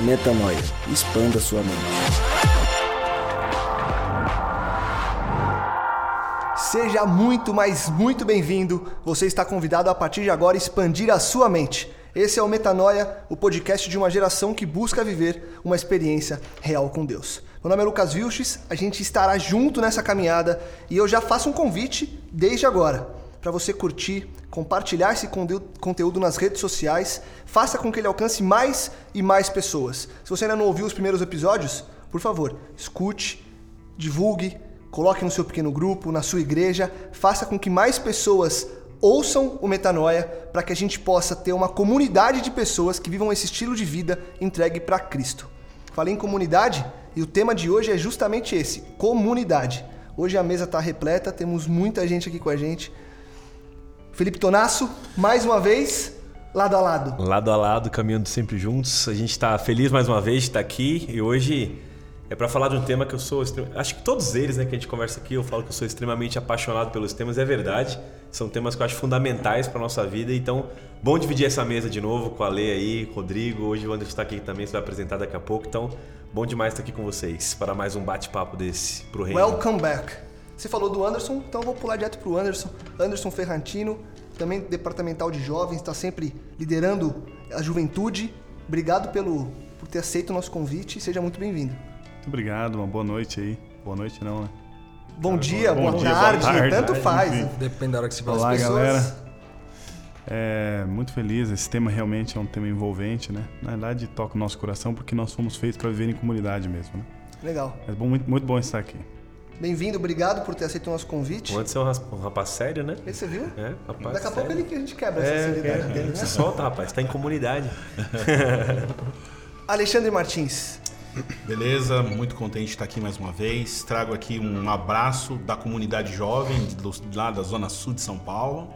Metanoia. Expanda sua mente. Seja muito, mas muito bem-vindo. Você está convidado a partir de agora expandir a sua mente. Esse é o Metanoia, o podcast de uma geração que busca viver uma experiência real com Deus. Meu nome é Lucas Vilches, a gente estará junto nessa caminhada e eu já faço um convite desde agora para você curtir, compartilhar esse conteúdo nas redes sociais, faça com que ele alcance mais e mais pessoas. Se você ainda não ouviu os primeiros episódios, por favor, escute, divulgue, coloque no seu pequeno grupo, na sua igreja, faça com que mais pessoas ouçam o Metanoia para que a gente possa ter uma comunidade de pessoas que vivam esse estilo de vida entregue para Cristo. Falei em comunidade e o tema de hoje é justamente esse: comunidade. Hoje a mesa está repleta, temos muita gente aqui com a gente. Felipe Tonasso, mais uma vez, lado a lado. Lado a lado, caminhando sempre juntos. A gente está feliz mais uma vez de estar aqui e hoje é para falar de um tema que eu sou. Acho que todos eles, né, que a gente conversa aqui, eu falo que eu sou extremamente apaixonado pelos temas, é verdade. São temas que eu acho fundamentais para nossa vida. Então, bom dividir essa mesa de novo com a Lê aí, Rodrigo. Hoje o Anderson está aqui também, você vai apresentar daqui a pouco. Então, bom demais estar aqui com vocês para mais um bate-papo desse pro reino. Welcome back. Você falou do Anderson, então eu vou pular direto pro Anderson. Anderson Ferrantino, também departamental de jovens, está sempre liderando a juventude. Obrigado pelo, por ter aceito o nosso convite. Seja muito bem-vindo. Muito obrigado, uma boa noite aí. Boa noite não, né? Bom dia, bom boa, dia, tarde, boa tarde, tanto faz. Enfim. Depende da hora que se fala. Olá, pessoas... galera. É, muito feliz, esse tema realmente é um tema envolvente, né? Na verdade, toca o nosso coração porque nós fomos feitos para viver em comunidade mesmo, né? Legal. É bom, muito, muito bom estar aqui. Bem-vindo, obrigado por ter aceito o nosso convite. Pode ser um, um rapaz sério, né? Esse você viu? É, rapaz Daqui a pouco ele que a gente quebra é, essa seriedade é, dele, né? Se solta, rapaz, tá em comunidade. Alexandre Martins. Beleza, muito contente de estar aqui mais uma vez. Trago aqui um abraço da comunidade jovem do, lá da Zona Sul de São Paulo.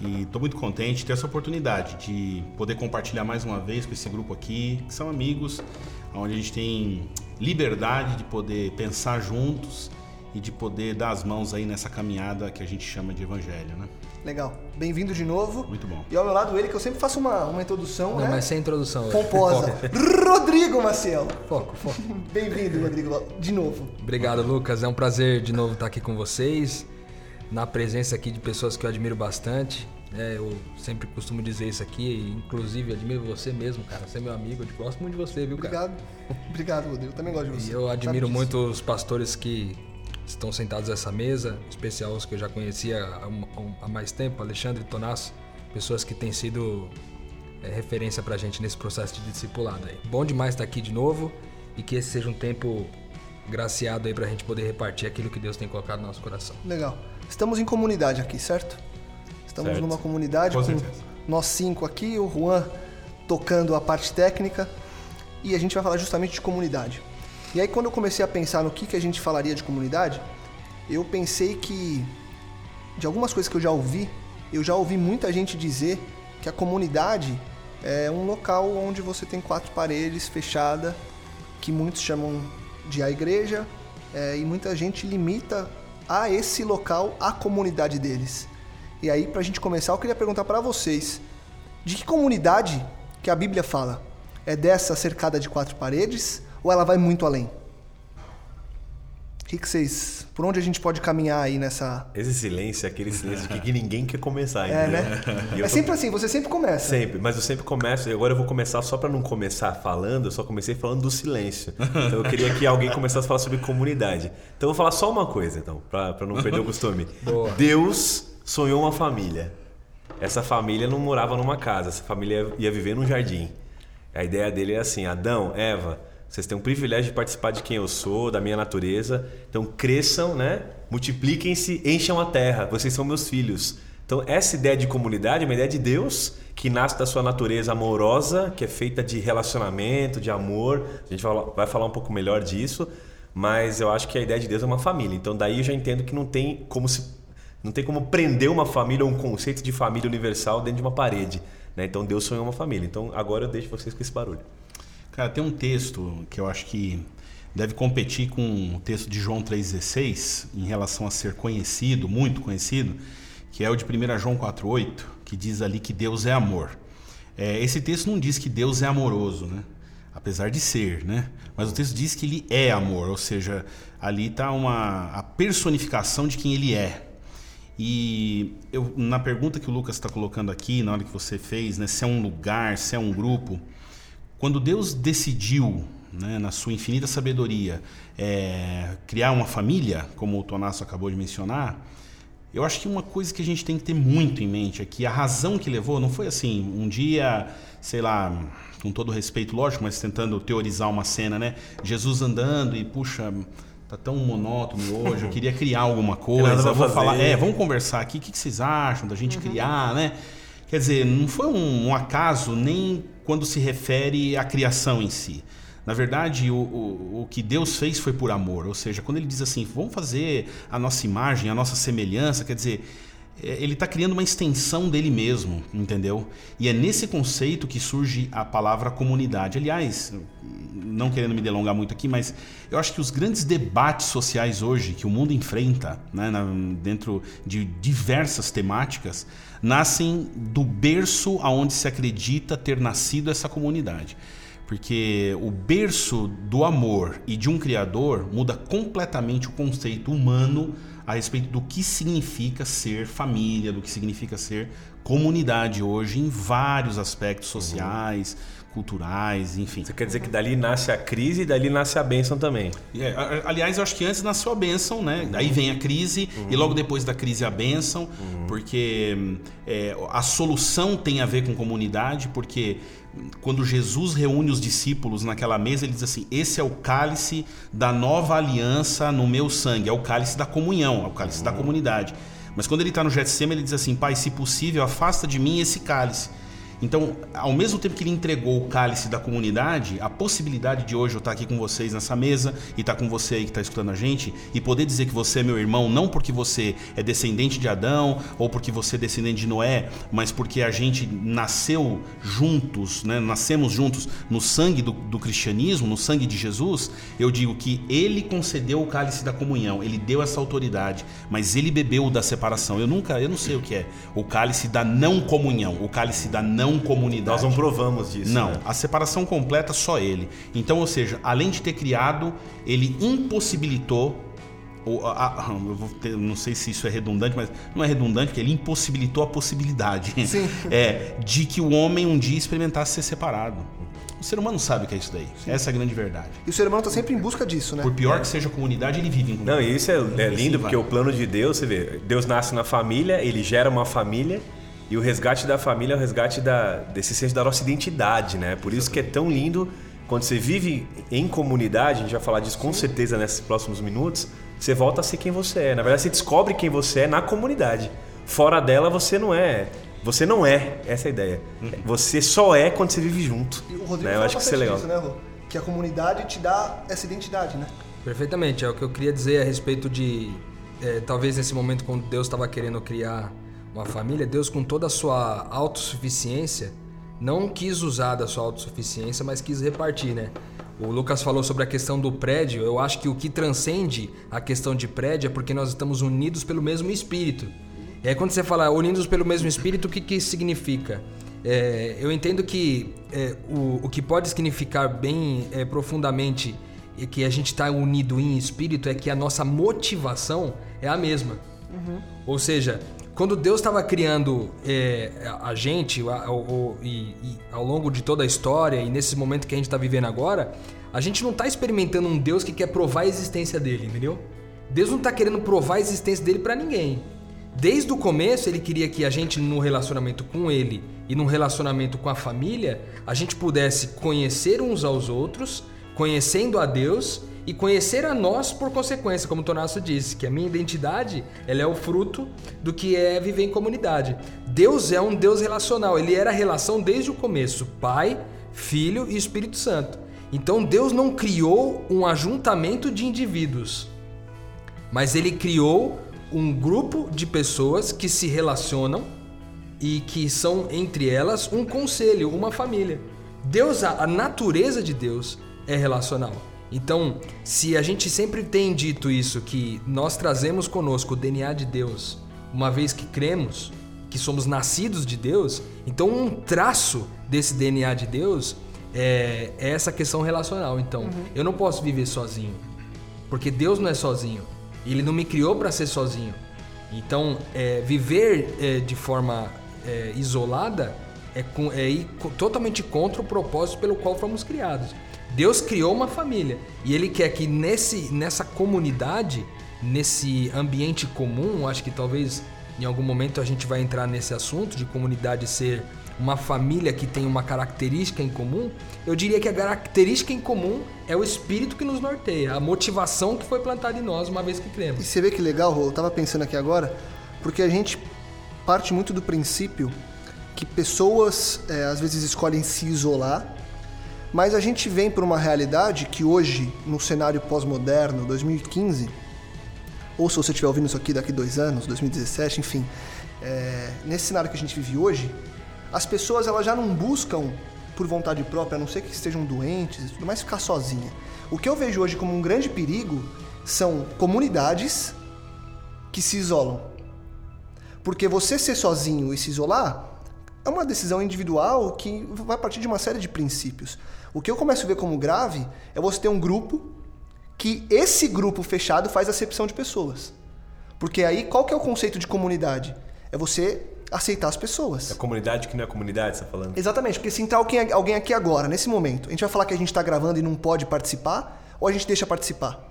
E estou muito contente de ter essa oportunidade de poder compartilhar mais uma vez com esse grupo aqui, que são amigos, onde a gente tem liberdade de poder pensar juntos e de poder dar as mãos aí nessa caminhada que a gente chama de evangelho, né? Legal. Bem-vindo de novo. Muito bom. E ao meu lado ele, que eu sempre faço uma, uma introdução, Não, né? mas sem introdução. Pomposa. Rodrigo Maciel. Foco, foco. Bem-vindo, Rodrigo, de novo. Obrigado, Lucas. É um prazer de novo estar aqui com vocês, na presença aqui de pessoas que eu admiro bastante. É, eu sempre costumo dizer isso aqui, inclusive admiro você mesmo, cara. Você é meu amigo, eu gosto muito de você, viu, cara? Obrigado. Obrigado, Rodrigo. Eu também gosto de você. E eu admiro muito os pastores que estão sentados nessa mesa, em especial os que eu já conhecia há, mais tempo, Alexandre Tonasso, pessoas que têm sido é, referência pra gente nesse processo de discipulado aí. Bom demais estar aqui de novo e que esse seja um tempo graciado aí pra gente poder repartir aquilo que Deus tem colocado no nosso coração. Legal. Estamos em comunidade aqui, certo? Estamos certo. numa comunidade com, com nós cinco aqui, o Juan tocando a parte técnica e a gente vai falar justamente de comunidade. E aí quando eu comecei a pensar no que, que a gente falaria de comunidade, eu pensei que de algumas coisas que eu já ouvi, eu já ouvi muita gente dizer que a comunidade é um local onde você tem quatro paredes fechada, que muitos chamam de a igreja, é, e muita gente limita a esse local a comunidade deles. E aí, para a gente começar, eu queria perguntar para vocês: de que comunidade que a Bíblia fala? É dessa cercada de quatro paredes ou ela vai muito além? O que, que vocês. Por onde a gente pode caminhar aí nessa. Esse silêncio é aquele silêncio que, que ninguém quer começar. É, entendeu? né? E eu É tô- sempre assim, você sempre começa. Sempre, mas eu sempre começo, e agora eu vou começar só pra não começar falando, eu só comecei falando do silêncio. Então eu queria que alguém começasse a falar sobre comunidade. Então eu vou falar só uma coisa, então, pra, pra não perder o costume. Boa. Deus sonhou uma família. Essa família não morava numa casa, essa família ia viver num jardim. A ideia dele é assim: Adão, Eva, vocês têm o privilégio de participar de quem eu sou, da minha natureza. Então cresçam, né? Multipliquem-se, encham a terra. Vocês são meus filhos. Então essa ideia de comunidade é uma ideia de Deus que nasce da sua natureza amorosa, que é feita de relacionamento, de amor. A gente vai falar um pouco melhor disso, mas eu acho que a ideia de Deus é uma família. Então daí eu já entendo que não tem como se não tem como prender uma família ou um conceito de família universal dentro de uma parede. Né? Então Deus sonhou uma família. Então agora eu deixo vocês com esse barulho. Cara, tem um texto que eu acho que deve competir com o texto de João 3,16 em relação a ser conhecido, muito conhecido, que é o de 1 João 4,8, que diz ali que Deus é amor. É, esse texto não diz que Deus é amoroso, né? apesar de ser, né? mas o texto diz que ele é amor, ou seja, ali está uma, a personificação de quem ele é. E eu, na pergunta que o Lucas está colocando aqui, na hora que você fez, né, se é um lugar, se é um grupo, quando Deus decidiu, né, na sua infinita sabedoria, é, criar uma família, como o Tonasso acabou de mencionar, eu acho que uma coisa que a gente tem que ter muito em mente é que a razão que levou não foi assim, um dia, sei lá, com todo respeito, lógico, mas tentando teorizar uma cena, né? Jesus andando e, puxa, tá tão monótono hoje, eu queria criar alguma coisa, vou fazer. falar, é, vamos conversar aqui, o que que vocês acham da gente criar, né? Quer dizer, não foi um, um acaso nem quando se refere à criação em si. Na verdade, o, o, o que Deus fez foi por amor. Ou seja, quando ele diz assim, vamos fazer a nossa imagem, a nossa semelhança, quer dizer, ele está criando uma extensão dele mesmo, entendeu? E é nesse conceito que surge a palavra comunidade. Aliás, não querendo me delongar muito aqui, mas eu acho que os grandes debates sociais hoje que o mundo enfrenta, né, dentro de diversas temáticas, nascem do berço aonde se acredita ter nascido essa comunidade. Porque o berço do amor e de um criador muda completamente o conceito humano a respeito do que significa ser família, do que significa ser comunidade hoje em vários aspectos sociais, culturais, enfim. Você quer dizer que dali nasce a crise e dali nasce a bênção também. É, aliás, eu acho que antes nasceu a bênção, né? Daí vem a crise e logo depois da crise a bênção, porque hum, é, a solução tem a ver com comunidade, porque quando Jesus reúne os discípulos naquela mesa, ele diz assim: Esse é o cálice da nova aliança no meu sangue, é o cálice da comunhão, é o cálice da comunidade. Mas quando ele está no Getsemane, ele diz assim: Pai, se possível, afasta de mim esse cálice. Então, ao mesmo tempo que ele entregou o cálice da comunidade, a possibilidade de hoje eu estar aqui com vocês nessa mesa e estar com você aí que está escutando a gente e poder dizer que você é meu irmão, não porque você é descendente de Adão ou porque você é descendente de Noé, mas porque a gente nasceu juntos, né? nascemos juntos no sangue do, do cristianismo, no sangue de Jesus, eu digo que ele concedeu o cálice da comunhão, ele deu essa autoridade, mas ele bebeu o da separação. Eu nunca, eu não sei o que é o cálice da não comunhão, o cálice da não comunidade. Nós não provamos disso. Não, né? a separação completa só ele. Então, ou seja, além de ter criado, ele impossibilitou. Ou, a- a- eu vou ter- não sei se isso é redundante, mas não é redundante, porque ele impossibilitou a possibilidade Sim. é, de que o homem um dia experimentasse ser separado. O ser humano sabe o que é isso daí. Essa é a grande verdade. E o ser humano tá sempre em busca disso, né? Por pior que seja a comunidade, ele vive em Não, comunidade. e isso é, é lindo porque o plano de Deus, você vê, Deus nasce na família, ele gera uma família e o resgate da família é o resgate da, desse senso da nossa identidade, né? Por isso que é tão lindo quando você vive em comunidade, a gente vai falar disso com certeza nesses próximos minutos, você volta a ser quem você é. Na verdade, você descobre quem você é na comunidade. Fora dela, você não é. Você não é, essa é a ideia. Você só é quando você vive junto. E o Rodrigo né? Eu acho que isso é legal. disso, né, Rô? Que a comunidade te dá essa identidade, né? Perfeitamente, é o que eu queria dizer a respeito de. é, talvez nesse momento, quando Deus estava querendo criar uma família, Deus, com toda a sua autossuficiência, não quis usar da sua autossuficiência, mas quis repartir, né? O Lucas falou sobre a questão do prédio. Eu acho que o que transcende a questão de prédio é porque nós estamos unidos pelo mesmo espírito. E aí, quando você fala unidos pelo mesmo espírito, o que, que isso significa? É, eu entendo que é, o, o que pode significar bem é, profundamente e que a gente está unido em espírito é que a nossa motivação é a mesma. Ou seja, quando Deus estava criando é, a gente a- e, e ao longo de toda a história e nesse momento que a gente está vivendo agora, a gente não está experimentando um Deus que quer provar a existência dele, entendeu? Deus não está querendo provar a existência dele para ninguém. Desde o começo, ele queria que a gente, no relacionamento com ele e no relacionamento com a família, a gente pudesse conhecer uns aos outros, conhecendo a Deus e conhecer a nós por consequência, como o Tonasso disse, que a minha identidade ela é o fruto do que é viver em comunidade. Deus é um Deus relacional, ele era relação desde o começo, Pai, Filho e Espírito Santo. Então Deus não criou um ajuntamento de indivíduos, mas ele criou um grupo de pessoas que se relacionam e que são entre elas um conselho, uma família. Deus, a, natureza de Deus é relacional. Então, se a gente sempre tem dito isso, que nós trazemos conosco o DNA de Deus, uma vez que cremos que somos nascidos de Deus, então um traço desse DNA de Deus é, é essa questão relacional. Então, eu não posso viver sozinho, porque Deus não é sozinho. Ele não me criou para ser sozinho. Então, é, viver é, de forma é, isolada é, com- é ir totalmente contra o propósito pelo qual fomos criados. Deus criou uma família e Ele quer que nesse, nessa comunidade, nesse ambiente comum, acho que talvez em algum momento a gente vai entrar nesse assunto de comunidade ser uma família que tem uma característica em comum, eu diria que a característica em comum é o espírito que nos norteia, a motivação que foi plantada em nós uma vez que E cremos. você vê que legal, Rô, eu tava pensando aqui agora, porque a gente parte muito do princípio que pessoas é, às vezes escolhem se isolar, mas a gente vem para uma realidade que hoje, no cenário pós-moderno, 2015, ou se você estiver ouvindo isso aqui daqui dois anos, 2017, enfim, é, nesse cenário que a gente vive hoje, as pessoas elas já não buscam por vontade própria, a não ser que estejam doentes e tudo mais, ficar sozinha. O que eu vejo hoje como um grande perigo são comunidades que se isolam. Porque você ser sozinho e se isolar é uma decisão individual que vai partir de uma série de princípios. O que eu começo a ver como grave é você ter um grupo que esse grupo fechado faz acepção de pessoas. Porque aí qual que é o conceito de comunidade? É você aceitar as pessoas. É comunidade que não é comunidade, você tá falando? Exatamente, porque se entrar alguém, alguém aqui agora, nesse momento, a gente vai falar que a gente está gravando e não pode participar, ou a gente deixa participar?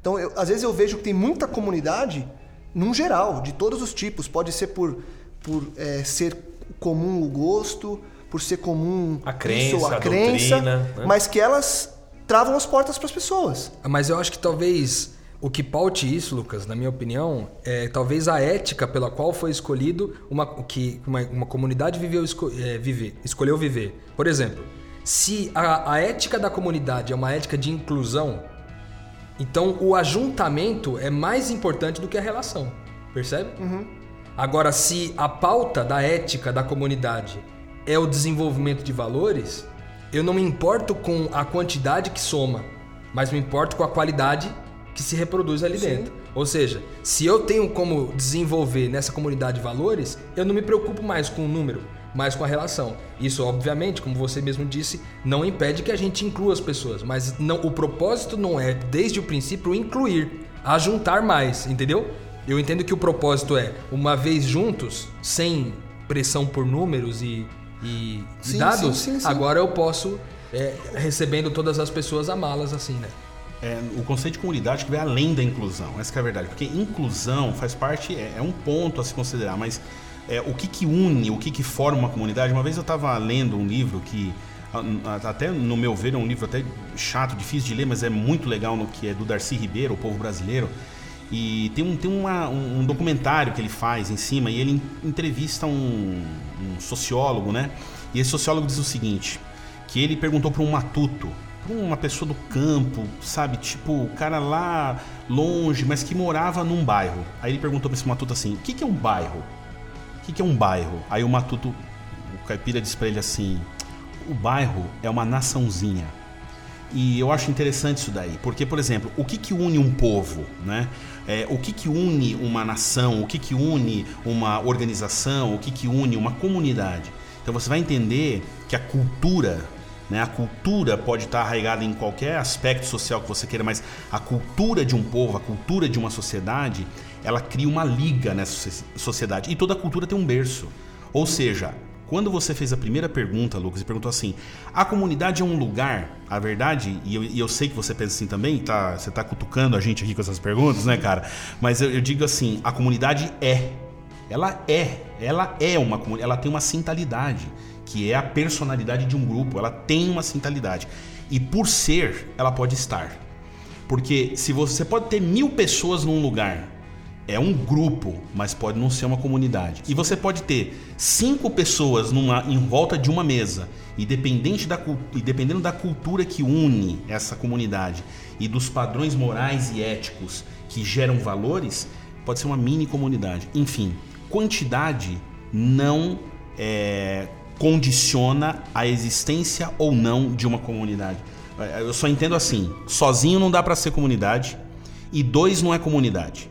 Então, eu- às vezes eu vejo que tem muita comunidade, num geral, de todos os tipos. Pode ser por, por é, ser comum o gosto, por ser comum A crença, isso a, a crença, doutrina, né? mas que elas travam as portas para as pessoas. Mas eu acho que talvez o que paute isso, Lucas, na minha opinião, é talvez a ética pela qual foi escolhido uma o que uma, uma comunidade viveu, esco- é, viver, escolheu viver. Por exemplo, se a, a ética da comunidade é uma ética de inclusão, então o ajuntamento é mais importante do que a relação, percebe? Agora, se a pauta da ética da comunidade é o desenvolvimento de valores, eu não me importo com a quantidade que soma, mas me importo com a qualidade que se reproduz ali dentro. Ou seja, se eu tenho como desenvolver nessa comunidade valores, eu não me preocupo mais com o número, mas com a relação. Isso, obviamente, como você mesmo disse, não impede que a gente inclua as pessoas, mas não, o propósito não é, desde o princípio, incluir, ajuntar mais, entendeu? Eu entendo que o propósito é, uma vez juntos, sem pressão por números e, e- e Sim, dados, sim, sim, sim. agora eu posso, é, recebendo todas as pessoas, amá-las assim, né? É, o conceito de comunidade que vai além da inclusão, essa que é a verdade. Porque inclusão faz parte, é, é um ponto a se considerar, mas é, o que, que une, o que, que forma uma comunidade? Uma vez eu estava lendo um livro que, até no meu ver, é um livro até chato, difícil de ler, mas é muito legal, no que é do Darcy Ribeiro, O Povo Brasileiro. E tem, um, tem uma- um, um documentário que ele faz em cima e ele en- entrevista um, um sociólogo, né? E esse sociólogo diz o seguinte: que ele perguntou para um matuto, pra uma pessoa do campo, sabe? Tipo, o cara lá longe, mas que morava num bairro. Aí ele perguntou para esse matuto assim: o que, que é um bairro? O que, que é um bairro? Aí o matuto, o caipira disse para ele assim: o bairro é uma naçãozinha. E eu acho interessante isso daí, porque, por exemplo, o que, que une um povo, né? É, o que, que une uma nação, o que, que une uma organização, o que, que une uma comunidade. Então você vai entender que a cultura né? A cultura pode estar arraigada em qualquer aspecto social que você queira, mas a cultura de um povo, a cultura de uma sociedade, ela cria uma liga nessa sociedade. E toda cultura tem um berço. Ou seja, quando você fez a primeira pergunta, Lucas, e perguntou assim: a comunidade é um lugar? A verdade, e eu, e eu sei que você pensa assim também, tá, você está cutucando a gente aqui com essas perguntas, né, cara? Mas eu, eu digo assim: a comunidade é. Ela é. Ela é uma comunidade. Ela tem uma centralidade, que é a personalidade de um grupo. Ela tem uma centralidade. E por ser, ela pode estar. Porque se você, você pode ter mil pessoas num lugar, é um grupo, mas pode não ser uma comunidade. E você pode ter cinco pessoas numa, em volta de uma mesa, e, dependente da, e dependendo da cultura que une essa comunidade e dos padrões morais e éticos que geram valores, pode ser uma mini comunidade. Enfim, quantidade não é, condiciona a existência ou não de uma comunidade. Eu só entendo assim: sozinho não dá para ser comunidade, e dois não é comunidade.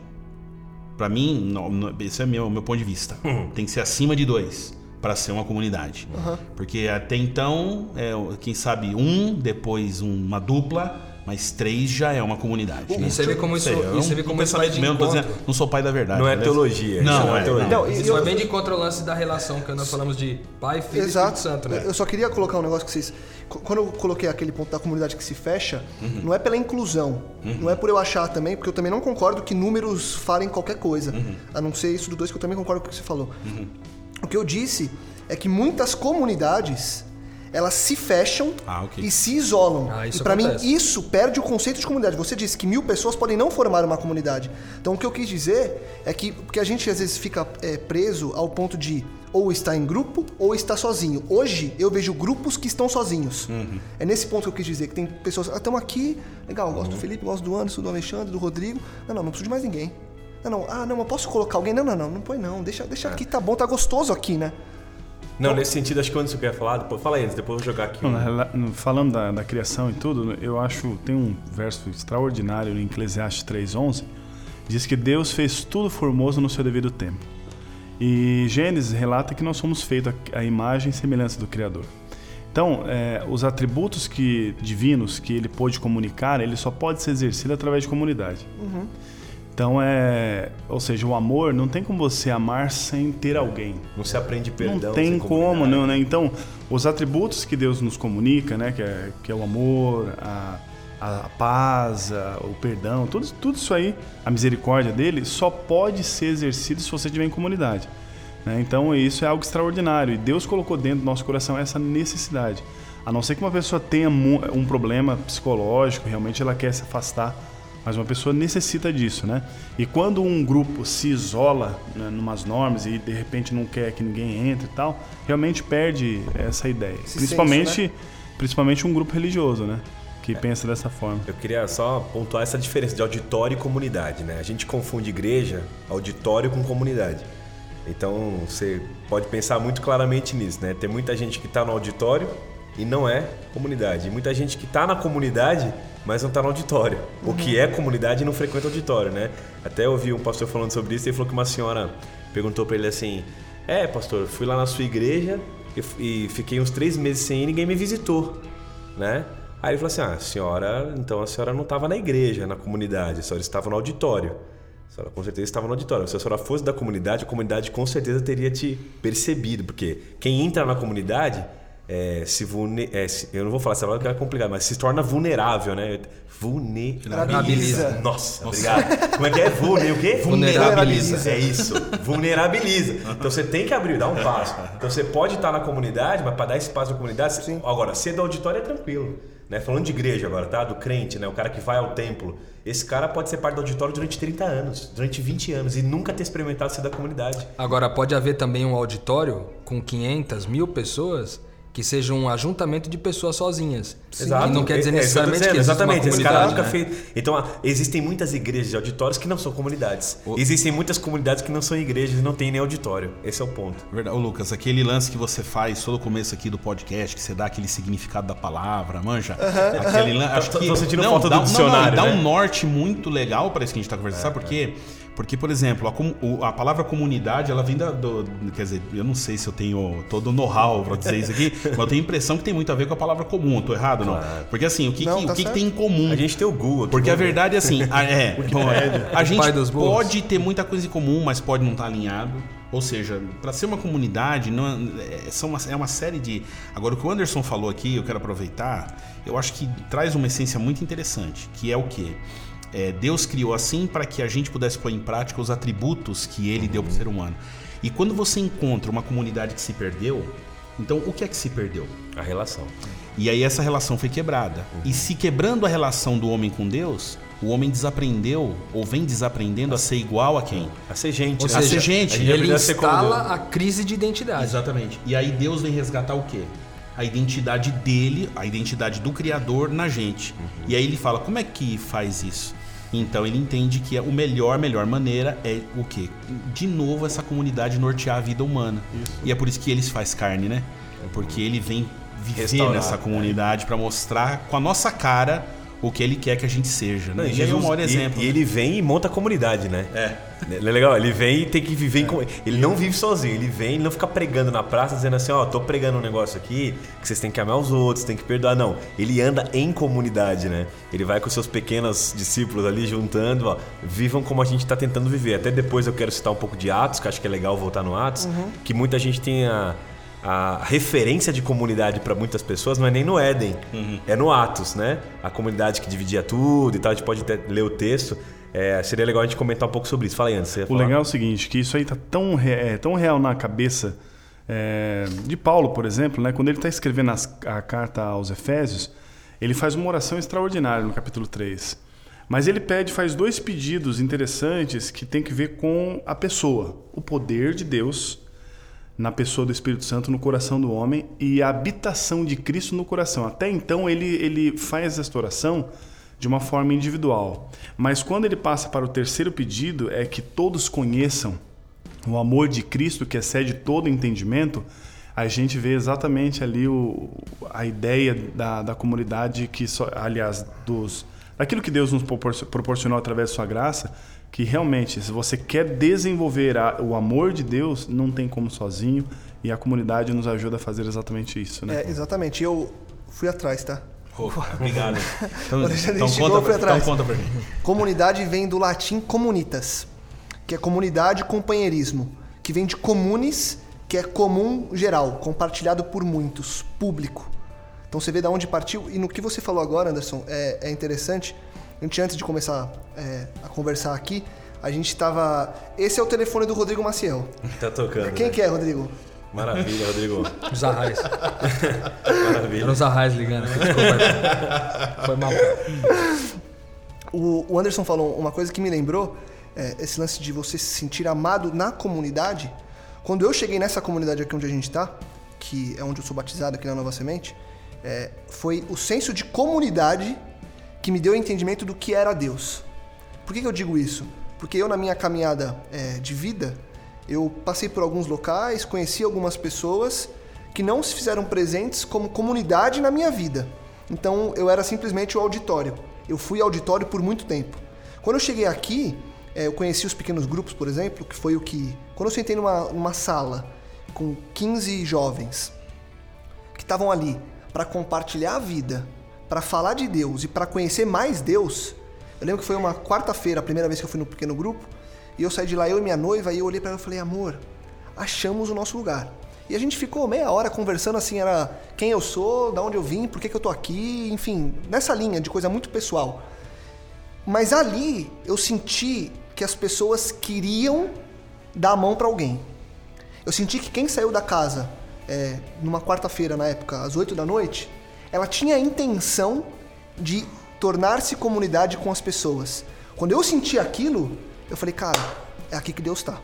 Para mim, esse é meu meu ponto de vista. Uhum. Tem que ser acima de dois para ser uma comunidade. Uhum. Porque até então, é, quem sabe um, depois uma dupla, mas três já é uma comunidade. E né? você vê como isso, Sei, é um, você vê como um isso vai de mesmo, encontro. dizendo, não sou pai da verdade. Não é beleza? teologia. Não, isso é, é teologia. Não, Isso eu- vai bem de encontro ao lance da relação que nós falamos de Pai, Filho Exato. e Espírito Santo, né? Eu só queria colocar um negócio que vocês. qu- Quando eu coloquei aquele ponto da comunidade que se fecha, Uhum. não é pela inclusão. Não é por eu achar também, porque eu também não concordo que números falem qualquer coisa. Uhum. A não ser isso do dois, que eu também concordo com o que você falou. O que eu disse é que muitas comunidades. Elas se fecham Ah, ok. e se isolam. Ah, isso e pra mim, isso perde o conceito de comunidade. Você disse que mil pessoas podem não formar uma comunidade. Então, o que eu quis dizer é que porque a gente às vezes fica é, preso ao ponto de ou estar em grupo ou estar sozinho. Hoje, eu vejo grupos que estão sozinhos. Uhum. É nesse ponto que eu quis dizer, que tem pessoas... Ah, estamos aqui, legal, gosto Uhum. do Felipe, gosto do Anderson, do Alexandre, do Rodrigo. Não, não, não preciso de mais ninguém. Não, não, ah, não, eu posso colocar alguém? Não, não, não, não põe não. Deixa, É. deixa aqui, tá bom, tá gostoso aqui, né? Não, nesse sentido, acho que quando você quer falar, depois, fala aí, antes, depois eu vou jogar aqui. Não, um- falando da, da criação e tudo, eu acho tem um verso extraordinário em Eclesiastes 3:11, diz que Deus fez tudo formoso no seu devido tempo. E Gênesis relata que nós somos feitos a, a imagem e semelhança do Criador. Então, é, os atributos que divinos que ele pôde comunicar, ele só pode ser exercido através de comunidade. Então é, ou seja, o amor não tem como você amar sem ter alguém. Não se aprende perdão. Não tem como, não, né? Então, os atributos que Deus nos comunica, né? Que é, que é o amor, a, a paz, a- o perdão, tudo, tudo isso aí, a misericórdia dele, só pode ser exercido se você estiver em comunidade. né? Então, isso é algo extraordinário. E Deus colocou dentro do nosso coração essa necessidade. A não ser que uma pessoa tenha um problema psicológico, realmente ela quer se afastar mas uma pessoa necessita disso, né? E quando um grupo se isola né, numas normas e de repente não quer que ninguém entre e tal, realmente perde essa ideia. Esse principalmente, senso, principalmente um grupo religioso, né? Que pensa dessa forma. Eu queria só pontuar essa diferença de auditório e comunidade, né? A gente confunde igreja, auditório com comunidade. Então você pode pensar muito claramente nisso, né? Tem muita gente que está no auditório e não é comunidade. Muita gente que está na comunidade, mas não está no auditório. O que é comunidade não frequenta auditório, né? Até ouvi um pastor falando sobre isso e falou que uma senhora perguntou para ele assim: É, pastor, fui lá na sua igreja e, e fiquei uns três meses sem ir ninguém me visitou, né? Aí ele falou assim: Ah, senhora, então a senhora não estava na igreja, na comunidade, a senhora estava no auditório. A senhora com certeza estava no auditório. Se a senhora fosse da comunidade, a comunidade com certeza teria te percebido, porque quem entra na comunidade é, se vulne... é, se- eu não vou falar essa palavra que é complicado, mas se torna vulnerável, né? Vulnerabiliza. Nossa, obrigado. Como é que é? Vulne... O quê? Vulnerabiliza. É isso. Vulnerabiliza. Então você tem que abrir, dar um passo. Então você pode estar na comunidade, mas para dar espaço na comunidade, você- agora, ser do auditório é tranquilo. Né? Falando de igreja agora, tá? Do crente, né? O cara que vai ao templo. Esse cara pode ser parte do auditório durante 30 anos, durante 20 anos e nunca ter experimentado ser da comunidade. Agora, pode haver também um auditório com 500 mil pessoas que seja um ajuntamento de pessoas sozinhas. Exato. E não quer dizer É- é que necessariamente dizendo, que Exatamente. Esse cara nunca né? fez. Então, ah, existem muitas igrejas e auditórios que não são comunidades. Existem muitas comunidades que não são igrejas e não tem nem auditório. Esse é o ponto. Verdade. Ô, Lucas, aquele lance que você faz todo o começo aqui do podcast, que você dá aquele significado da palavra, manja? Aquele lan- acho Tô- que, tô sentindo não, falta do dá, um- não, não, dicionário, dá né? um norte muito legal para isso que a gente tá conversando. Sabe por quê? Porque, por exemplo, a, a palavra comunidade, ela vem da, do, Quer dizer, eu não sei se eu tenho todo o know-how pra dizer isso aqui, mas eu tenho a impressão que tem muito a ver com a palavra comum. Tô errado, não? Porque assim, o que, Não, que- tá o que, que tem em comum? A gente tem o Google. aqui, Porque a verdade é assim, a, é, bom, é, a gente pode ter muita coisa em comum, mas pode não estar alinhado. Ou seja, para ser uma comunidade, não, é, são uma, é uma série de. Agora, o que o Anderson falou aqui, eu quero aproveitar, eu acho que traz uma essência muito interessante, que é o quê? É, Deus criou assim para que a gente pudesse pôr em prática os atributos que ele deu para o ser humano. E quando você encontra uma comunidade que se perdeu, então o que é que se perdeu? A relação. E aí essa relação foi quebrada. E se quebrando a relação do homem com Deus, o homem desaprendeu ou vem desaprendendo a ser igual a quem? A ser gente. Ou né? A seja, ser gente. a gente ele como instala a crise de identidade. Exatamente. E aí Deus vem resgatar o quê? A identidade dele, a identidade do Criador na gente. E aí ele fala, como é que faz isso? Então ele entende que o melhor, melhor maneira é o quê? De novo essa comunidade nortear a vida humana. E é por isso que ele se faz carne, né? Porque ele vem viver Restaurar, nessa comunidade para mostrar com a nossa cara o que ele quer que a gente seja. Não, Né? e e aí é Jesus- maior e- exemplo. E, ele vem e monta a comunidade, né? É. É legal, ele vem e tem que viver em com... Ele não vive sozinho, ele vem, ele não fica pregando na praça dizendo assim, ó, tô pregando um negócio aqui, que vocês têm que amar os outros, tem que perdoar. Não, ele anda em comunidade, né? Ele vai com seus pequenos discípulos ali juntando, ó, vivam como a gente tá tentando viver. Até depois eu quero citar um pouco de Atos, que acho que é legal voltar no Atos, que muita gente tem a, a referência de comunidade para muitas pessoas não é nem no Éden, é no Atos, né? A comunidade que dividia tudo e tal, a gente pode até ler o texto. É, seria legal a gente comentar um pouco sobre isso. Fala aí, antes. O legal é o seguinte, que isso aí tá tão, é, tão real na cabeça é, de Paulo, por exemplo, né? quando ele está escrevendo as- a carta aos Efésios, ele faz uma oração extraordinária no capítulo 3. Mas ele pede, faz dois pedidos interessantes que tem que ver com a pessoa, o poder de Deus na pessoa do Espírito Santo no coração do homem e a habitação de Cristo no coração. Até então ele, ele faz esta oração de uma forma individual. Mas quando ele passa para o terceiro pedido, é que todos conheçam o amor de Cristo que excede todo entendimento, a gente vê exatamente ali o, a ideia da, da comunidade que, só, aliás, dos, daquilo que Deus nos propor- proporcionou através de sua graça, que realmente, se você quer desenvolver a- o amor de Deus, não tem como sozinho, e a comunidade nos ajuda a fazer exatamente isso, né? É, exatamente. Eu fui atrás, tá? Pô, obrigado. Então, então chegou, conta, pra, atrás. então conta pra mim. Comunidade vem do latim comunitas, que é comunidade e companheirismo, que vem de comunes, que é comum geral, compartilhado por muitos, público. Então você vê da onde partiu e no que você falou agora, Anderson, é, é interessante. A gente antes de começar é, a conversar aqui, a gente estava. Esse é o telefone do Rodrigo Maciel. Tá tocando. Quem né? que é, Rodrigo? Maravilha, Rodrigo. Os arrais. Maravilha. Os arrais ligando. Desculpa. Foi mal. O, o Anderson falou uma coisa que me lembrou, é, esse lance de você se sentir amado na comunidade. Quando eu cheguei nessa comunidade aqui onde a gente está, que é onde eu sou batizado aqui na Nova Semente, é, foi o senso de comunidade que me deu o entendimento do que era Deus. Por que, que eu digo isso? Porque eu, na minha caminhada é, de vida, eu passei por alguns locais, conheci algumas pessoas que não se fizeram presentes como comunidade na minha vida. Então eu era simplesmente o auditório. Eu fui auditório por muito tempo. Quando eu cheguei aqui, é, eu conheci os pequenos grupos, por exemplo, que foi o que. Quando eu sentei numa, numa sala com 15 jovens que estavam ali para compartilhar a vida, para falar de Deus e para conhecer mais Deus. Eu lembro que foi uma quarta-feira, a primeira vez que eu fui no pequeno grupo, e eu saí de lá, eu e minha noiva, e eu olhei para ela e falei: amor, achamos o nosso lugar. E a gente ficou meia hora conversando assim, era quem eu sou, da onde eu vim, por que, que eu tô aqui, enfim, nessa linha de coisa muito pessoal. Mas ali eu senti que as pessoas queriam dar a mão para alguém. Eu senti que quem saiu da casa é, numa quarta-feira, na época, às 8 da noite, ela tinha a intenção de tornar-se comunidade com as pessoas. Quando eu senti aquilo, eu falei, cara, é aqui que Deus está.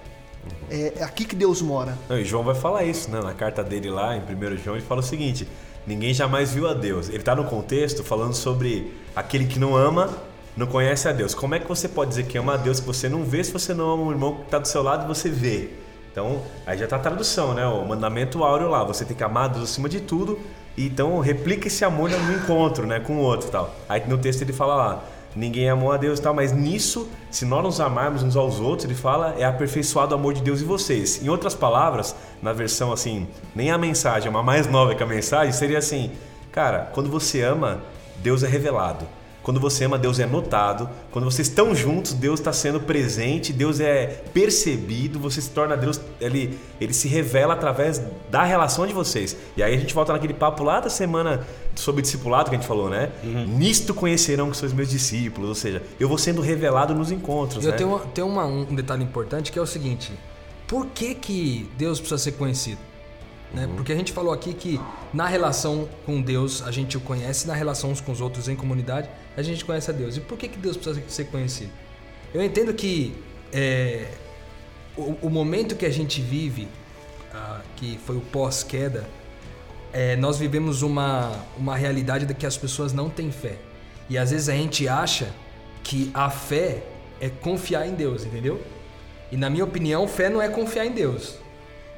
É, é aqui que Deus mora. Não, e João vai falar isso, né? Na carta dele lá, em 1 João, ele fala o seguinte: ninguém jamais viu a Deus. Ele está no contexto falando sobre aquele que não ama, não conhece a Deus. Como é que você pode dizer que ama a Deus que você não vê se você não ama o irmão que está do seu lado você vê? Então, aí já está a tradução, né? O mandamento áureo lá. Você tem que amar a Deus acima de tudo. Então, replica esse amor no encontro, né? Com o outro tal. Aí no texto ele fala lá: ninguém amou a Deus tal, mas nisso, se nós nos amarmos uns aos outros, ele fala, é aperfeiçoado o amor de Deus em vocês. Em outras palavras, na versão assim, nem a mensagem, uma mais nova que a mensagem, seria assim, cara, quando você ama, Deus é revelado. Quando você ama, Deus é notado. Quando vocês estão juntos, Deus está sendo presente, Deus é percebido, você se torna Deus, ele, ele se revela através da relação de vocês. E aí a gente volta naquele papo lá da semana sobre discipulado que a gente falou, né? Uhum. Nisto conhecerão que sois meus discípulos, ou seja, eu vou sendo revelado nos encontros. Eu né? tenho, tenho uma, um detalhe importante que é o seguinte: por que, que Deus precisa ser conhecido? Né? Uhum. Porque a gente falou aqui que na relação com Deus a gente o conhece, na relação uns com os outros em comunidade a gente conhece a Deus. E por que, que Deus precisa ser conhecido? Eu entendo que é, o, o, momento que a gente vive, ah, que foi o pós-queda, é, nós vivemos uma, uma realidade de que as pessoas não têm fé. E às vezes a gente acha que a fé é confiar em Deus, entendeu? E na minha opinião, fé não é confiar em Deus.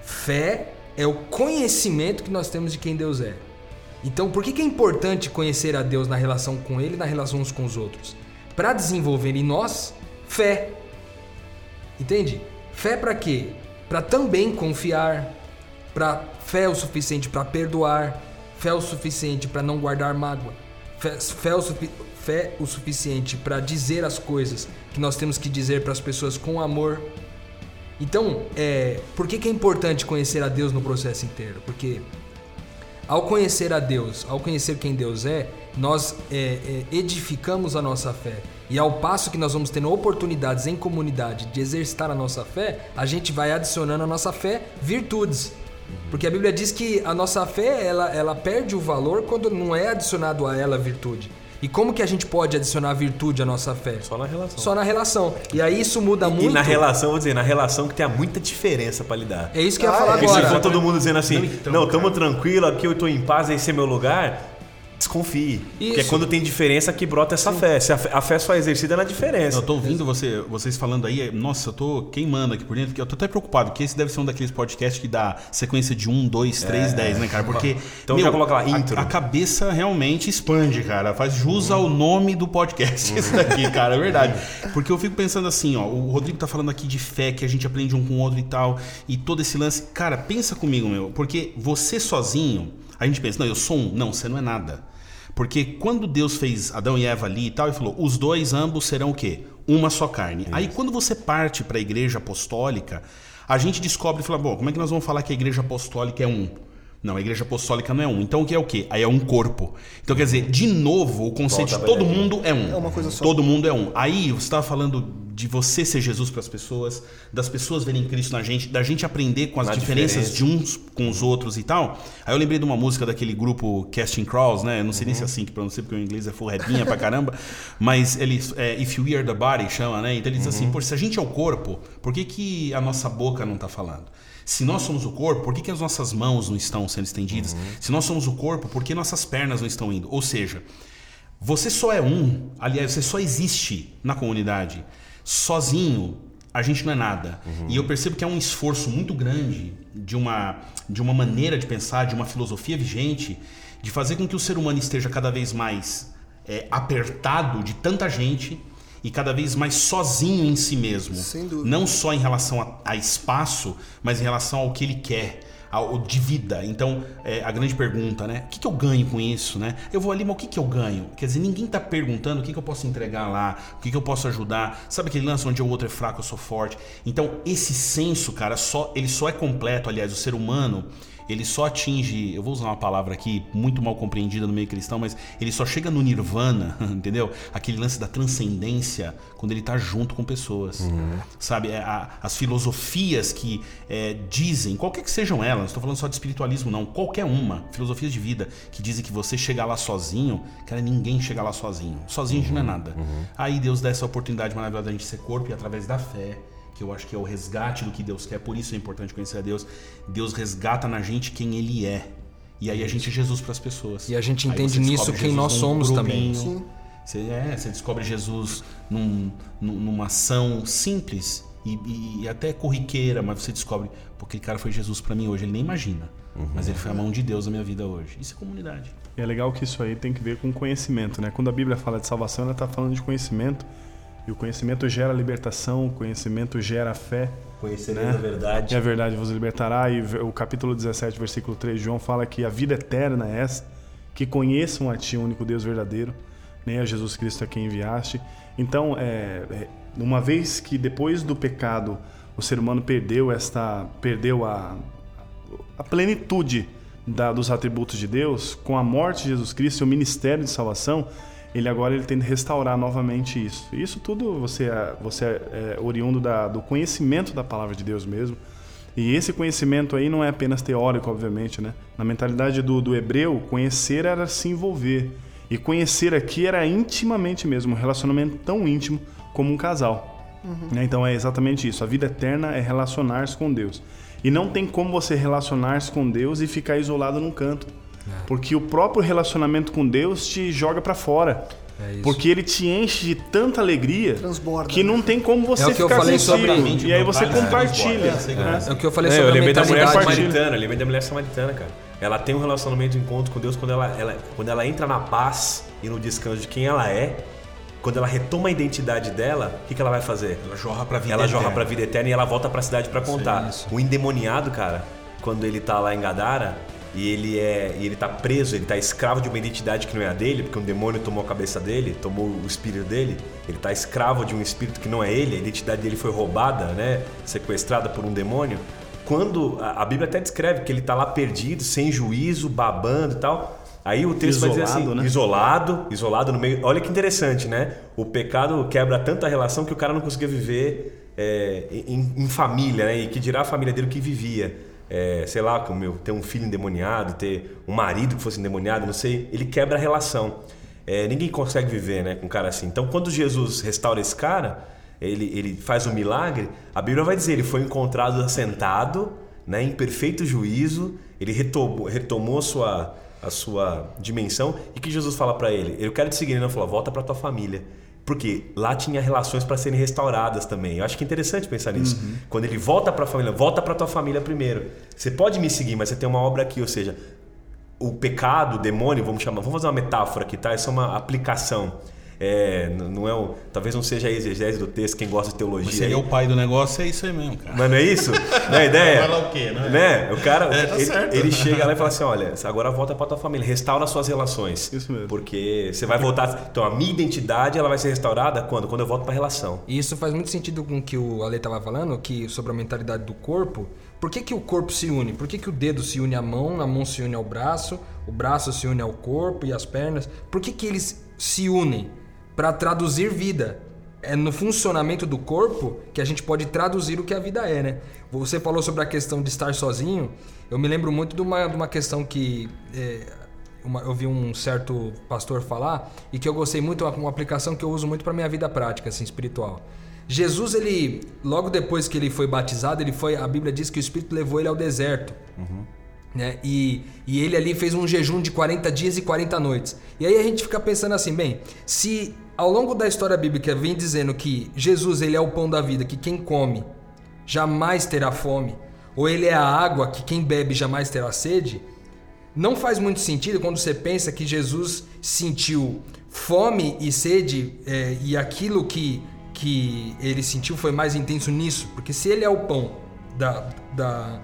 Fé é o conhecimento que nós temos de quem Deus é. Então, por que, é importante conhecer a Deus na relação com Ele e na relação uns com os outros? Para desenvolver em nós fé. Entende? Fé para quê? Para também confiar, para fé o suficiente para perdoar, fé o suficiente para não guardar mágoa, fé, fé, o, fé o suficiente para dizer as coisas que nós temos que dizer para as pessoas com amor. Então, é, por que, que é importante conhecer a Deus no processo inteiro? Porque ao conhecer a Deus, ao conhecer quem Deus é, nós é, é, edificamos a nossa fé. E ao passo que nós vamos tendo oportunidades em comunidade de exercitar a nossa fé, a gente vai adicionando à nossa fé virtudes. Porque a Bíblia diz que a nossa fé ela, ela perde o valor quando não é adicionado a ela virtude. E como que a gente pode adicionar virtude à nossa fé? Só na relação. Só na relação. E aí isso muda e, muito. E na relação, vou dizer, na relação que tem muita diferença para lidar. É isso que eu ia ah, falar é. agora. Se for todo mundo dizendo assim, não, então, não tamo tranquilo, aqui eu tô em paz, esse é meu lugar desconfie. Isso. Porque é quando tem diferença que brota essa Sim. fé. Se a, fé. a fé só é exercida na diferença. Eu tô ouvindo você, vocês falando aí, nossa, eu tô queimando aqui por dentro, eu tô até preocupado, porque esse deve ser um daqueles podcasts que dá sequência de 1, 2, 3, 10, né, cara? Porque. Então meu, já coloca lá, intro. A, a, cabeça realmente expande, cara. Faz jus ao nome do podcast, isso daqui, cara, é verdade. Porque eu fico pensando assim, ó, o Rodrigo tá falando aqui de fé, que a gente aprende um com o outro e tal, e todo esse lance. Cara, pensa comigo, meu, porque você sozinho. A gente pensa, não, eu sou um. Não, você não é nada. Porque quando Deus fez Adão e Eva ali e tal, ele falou: os dois ambos serão o quê? Uma só carne. Isso. Aí quando você parte para a igreja apostólica, a gente descobre e fala: bom, como é que nós vamos falar que a igreja apostólica é um? Não, a igreja apostólica não é um. Então o que é o quê? Aí é um corpo. Então quer dizer, de novo, o conceito Volta de todo mundo é um. É uma coisa só. Todo mundo é um. Aí você estava falando de você ser Jesus para as pessoas, das pessoas verem Cristo na gente, da gente aprender com as na diferenças diferença. de uns com os outros e tal. Aí eu lembrei de uma música daquele grupo Casting Crowds, né? Eu não sei uhum. nem se é assim que pronuncia, porque o inglês é forredinha pra caramba. Mas ele, é, If You Are the Body, chama, né? Então ele diz assim, uhum. assim: Pô, se a gente é o corpo, por que, que a nossa boca não está falando? Se nós somos o corpo, por que, que as nossas mãos não estão sendo estendidas? Uhum. Se nós somos o corpo, por que nossas pernas não estão indo? Ou seja, você só é um, aliás, você só existe na comunidade sozinho a gente não é nada. Uhum. E eu percebo que é um esforço muito grande de uma, de uma maneira de pensar, de uma filosofia vigente, de fazer com que o ser humano esteja cada vez mais é, apertado de tanta gente e cada vez mais sozinho em si mesmo. Não só em relação a, a espaço, mas em relação ao que ele quer de vida. Então, é, a grande pergunta, né? O que, que, eu ganho com isso, né? Eu vou ali, mas o que, que eu ganho? Quer dizer, ninguém está perguntando o que, que eu posso entregar lá, o que, que eu posso ajudar. Sabe aquele lance onde o outro é fraco, eu sou forte? Então, esse senso, cara, só ele só é completo, aliás, o ser humano ele só atinge, eu vou usar uma palavra aqui muito mal compreendida no meio cristão, mas ele só chega no nirvana, entendeu? Aquele lance da transcendência quando ele está junto com pessoas, uhum. sabe? É, a, as filosofias que é, dizem, qualquer que sejam elas, não estou falando só de espiritualismo não, qualquer uma, filosofias de vida que dizem que você chegar lá sozinho, cara, ninguém chega lá sozinho, sozinho uhum. a gente não é nada. Uhum. Aí Deus dá essa oportunidade maravilhosa da gente ser corpo e através da fé que eu acho que é o resgate do que Deus quer, por isso é importante conhecer a Deus. Deus resgata na gente quem Ele é. E aí a gente é Jesus para as pessoas. E a gente entende nisso quem Jesus nós somos também. Sim. Você, é, você descobre Jesus num, numa ação simples e, e- e até corriqueira, mas você descobre, pô, aquele cara foi Jesus pra mim hoje, ele nem imagina. Mas ele foi a mão de Deus na minha vida hoje. Isso é comunidade. E é legal que isso aí tem que ver com conhecimento, né? Quando a Bíblia fala de salvação, ela está falando de conhecimento. E o conhecimento gera libertação, o conhecimento gera fé. Conhecereis Né? a verdade. E a verdade vos libertará. E o capítulo 17, versículo 3 de João fala que a vida eterna é essa, que conheçam a Ti, o único Deus verdadeiro, nem a Jesus Cristo a quem enviaste. Então, é, é, uma vez que depois do pecado o ser humano perdeu esta, perdeu a, a plenitude da- dos atributos de Deus, com a morte de Jesus Cristo e o ministério de salvação, ele agora ele tem de restaurar novamente isso. E Isso tudo você é, você é, é oriundo da- do conhecimento da palavra de Deus mesmo. E esse conhecimento aí não é apenas teórico, obviamente, né? Na mentalidade do, do hebreu, conhecer era se envolver. E conhecer aqui era intimamente mesmo, um relacionamento tão íntimo como um casal. Né? Então é exatamente isso. A vida eterna é relacionar-se com Deus. E não tem como você relacionar-se com Deus e ficar isolado num canto. Porque o próprio relacionamento com Deus te joga pra fora. É isso. Porque ele te enche de tanta alegria Transborda, que né? não tem como você É o que eu ficar falei consigo. sobre- E aí você Transborda, compartilha. transborda, né? É o que eu falei É, sobre eu a lembrei da mulher samaritana, eu lembrei da mulher samaritana, cara. Ela tem um relacionamento, um encontro com Deus quando ela, ela- quando ela entra na paz e no descanso de quem ela é. Quando ela retoma a identidade dela, o que, que ela vai fazer? Ela jorra pra vida Ela jorra eterna. pra vida eterna e ela volta pra cidade pra contar. isso. O endemoniado, cara, quando ele tá lá em Gadara e ele é e ele tá preso, ele tá escravo de uma identidade que não é a dele, porque um demônio tomou a cabeça dele, tomou o espírito dele. Ele tá escravo de um espírito que não é ele, a identidade dele foi roubada, né, sequestrada por um demônio. Quando a, a Bíblia até descreve que ele tá lá perdido, sem juízo, babando e tal. Aí o texto vai dizer assim, Isolado, né? isolado, isolado no meio. Olha que interessante, né? O pecado quebra tanta relação que o cara não conseguia viver é, em, em família, né? E que dirá a família dele o que vivia. É, sei lá, como eu ter um filho endemoniado, ter um marido que fosse endemoniado, não sei. Ele quebra a relação. É, ninguém consegue viver, né, com um cara assim. Então, quando Jesus restaura esse cara, ele, ele faz um milagre. A Bíblia vai dizer, ele foi encontrado assentado, né, em perfeito juízo. Ele retomou, retomou sua a sua dimensão e que Jesus fala pra ele, eu quero te seguir, ele não falou, volta pra tua família. Porque lá tinha relações para serem restauradas também. Eu acho que é interessante pensar nisso. Quando ele volta para a família, volta para tua família primeiro. Você pode me seguir, mas você tem uma obra aqui, ou seja, o pecado, o demônio, vamos chamar, vamos fazer uma metáfora aqui, tá? Isso é uma aplicação. É, não é o, talvez não seja a exegese do texto, quem gosta de teologia. Mas ele é aí. o pai do negócio, é isso aí mesmo, cara. Mas não é isso? Não é a ideia? Vai lá o quê, né? O cara, É, tá ele, certo. ele chega lá e fala assim, olha, agora volta pra tua família, restaura suas relações. Isso mesmo. Porque você vai voltar... Então, a minha identidade, ela vai ser restaurada quando? Quando eu volto pra relação. E isso faz muito sentido com o que o Ale estava falando, que sobre a mentalidade do corpo. Por que, que o corpo se une? Por que, que o dedo se une à mão, a mão se une ao braço, o braço se une ao corpo e as pernas? Por que, que eles se unem? Para traduzir vida. É no funcionamento do corpo que a gente pode traduzir o que a vida é, né? Você falou sobre a questão de estar sozinho. Eu me lembro muito de uma, de uma questão que é, uma- eu vi um certo pastor falar e que eu gostei muito, uma, uma aplicação que eu uso muito para minha vida prática, assim, espiritual. Jesus, ele, logo depois que ele foi batizado, ele foi, a Bíblia diz que o Espírito levou ele ao deserto. Né? E, e ele ali fez um jejum de 40 dias e 40 noites. E aí a gente fica pensando assim, bem, se ao longo da história bíblica vem dizendo que Jesus ele é o pão da vida, que quem come jamais terá fome, ou ele é a água que quem bebe jamais terá sede, não faz muito sentido quando você pensa que Jesus sentiu fome e sede é, e aquilo que, que ele sentiu foi mais intenso nisso, porque se ele é o pão da, da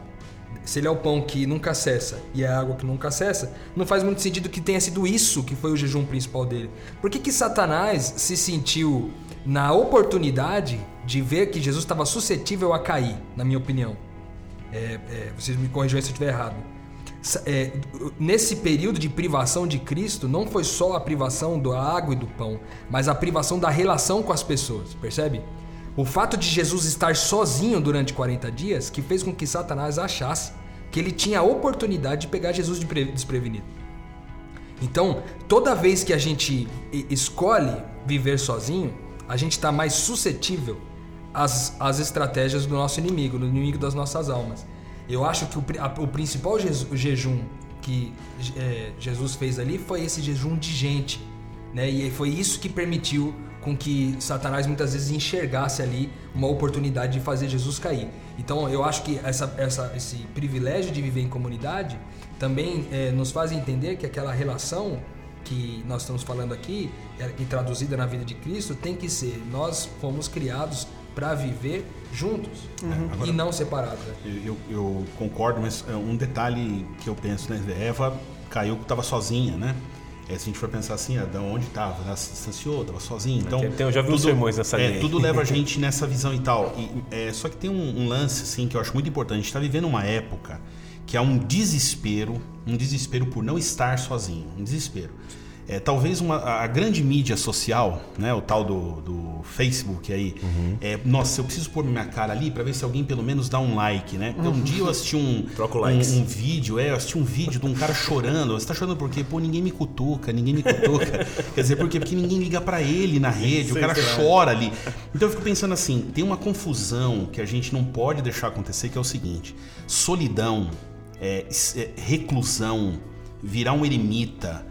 se ele é o pão que nunca cessa e é a água que nunca cessa, não faz muito sentido que tenha sido isso que foi o jejum principal dele. Por que, que Satanás se sentiu na oportunidade de ver que Jesus estava suscetível a cair, na minha opinião? É, é, vocês me corrijam se eu estiver errado. É, nesse período de privação de Cristo, não foi só a privação da água e do pão, mas a privação da relação com as pessoas, percebe? O fato de Jesus estar sozinho durante 40 dias que fez com que Satanás achasse que ele tinha a oportunidade de pegar Jesus de pre- desprevenido. Então, toda vez que a gente escolhe viver sozinho, a gente está mais suscetível às, às estratégias do nosso inimigo, do inimigo das nossas almas. Eu acho que o, a- o principal jeju- jejum que é, Jesus fez ali foi esse jejum de gente. Né? E foi isso que permitiu com que Satanás muitas vezes enxergasse ali uma oportunidade de fazer Jesus cair. Então eu acho que essa, essa, esse privilégio de viver em comunidade também é, nos faz entender que aquela relação que nós estamos falando aqui é, e traduzida na vida de Cristo tem que ser nós fomos criados para viver juntos É, agora- e não separados. né? Eu, eu concordo, mas é, um detalhe que eu penso, né? Eva caiu, estava sozinha, né? É, se a gente for pensar assim, ah, de onde estava? Ela se distanciou, estava sozinha. Então, Tem- eu já vi uns sermões nessa é, linha. Tudo leva a gente nessa visão e tal. E, é, só que tem um, um lance, assim, que eu acho muito importante. A gente está vivendo uma época que há um desespero, um desespero por não estar sozinho, um desespero. É, talvez uma, a grande mídia social, né, o tal do, do Facebook aí, Uhum. é, nossa, eu preciso pôr minha cara ali para ver se alguém pelo menos dá um like, né? Então, um dia eu assisti um, um, um vídeo, é, eu assisti um vídeo de um cara chorando. Você tá chorando por quê? Pô, ninguém me cutuca, ninguém me cutuca. Quer dizer, por quê? Porque ninguém liga para ele na rede, o cara chora ali. Então eu fico pensando assim, tem uma confusão que a gente não pode deixar acontecer, que é o seguinte: solidão, é, é, reclusão, virar um eremita,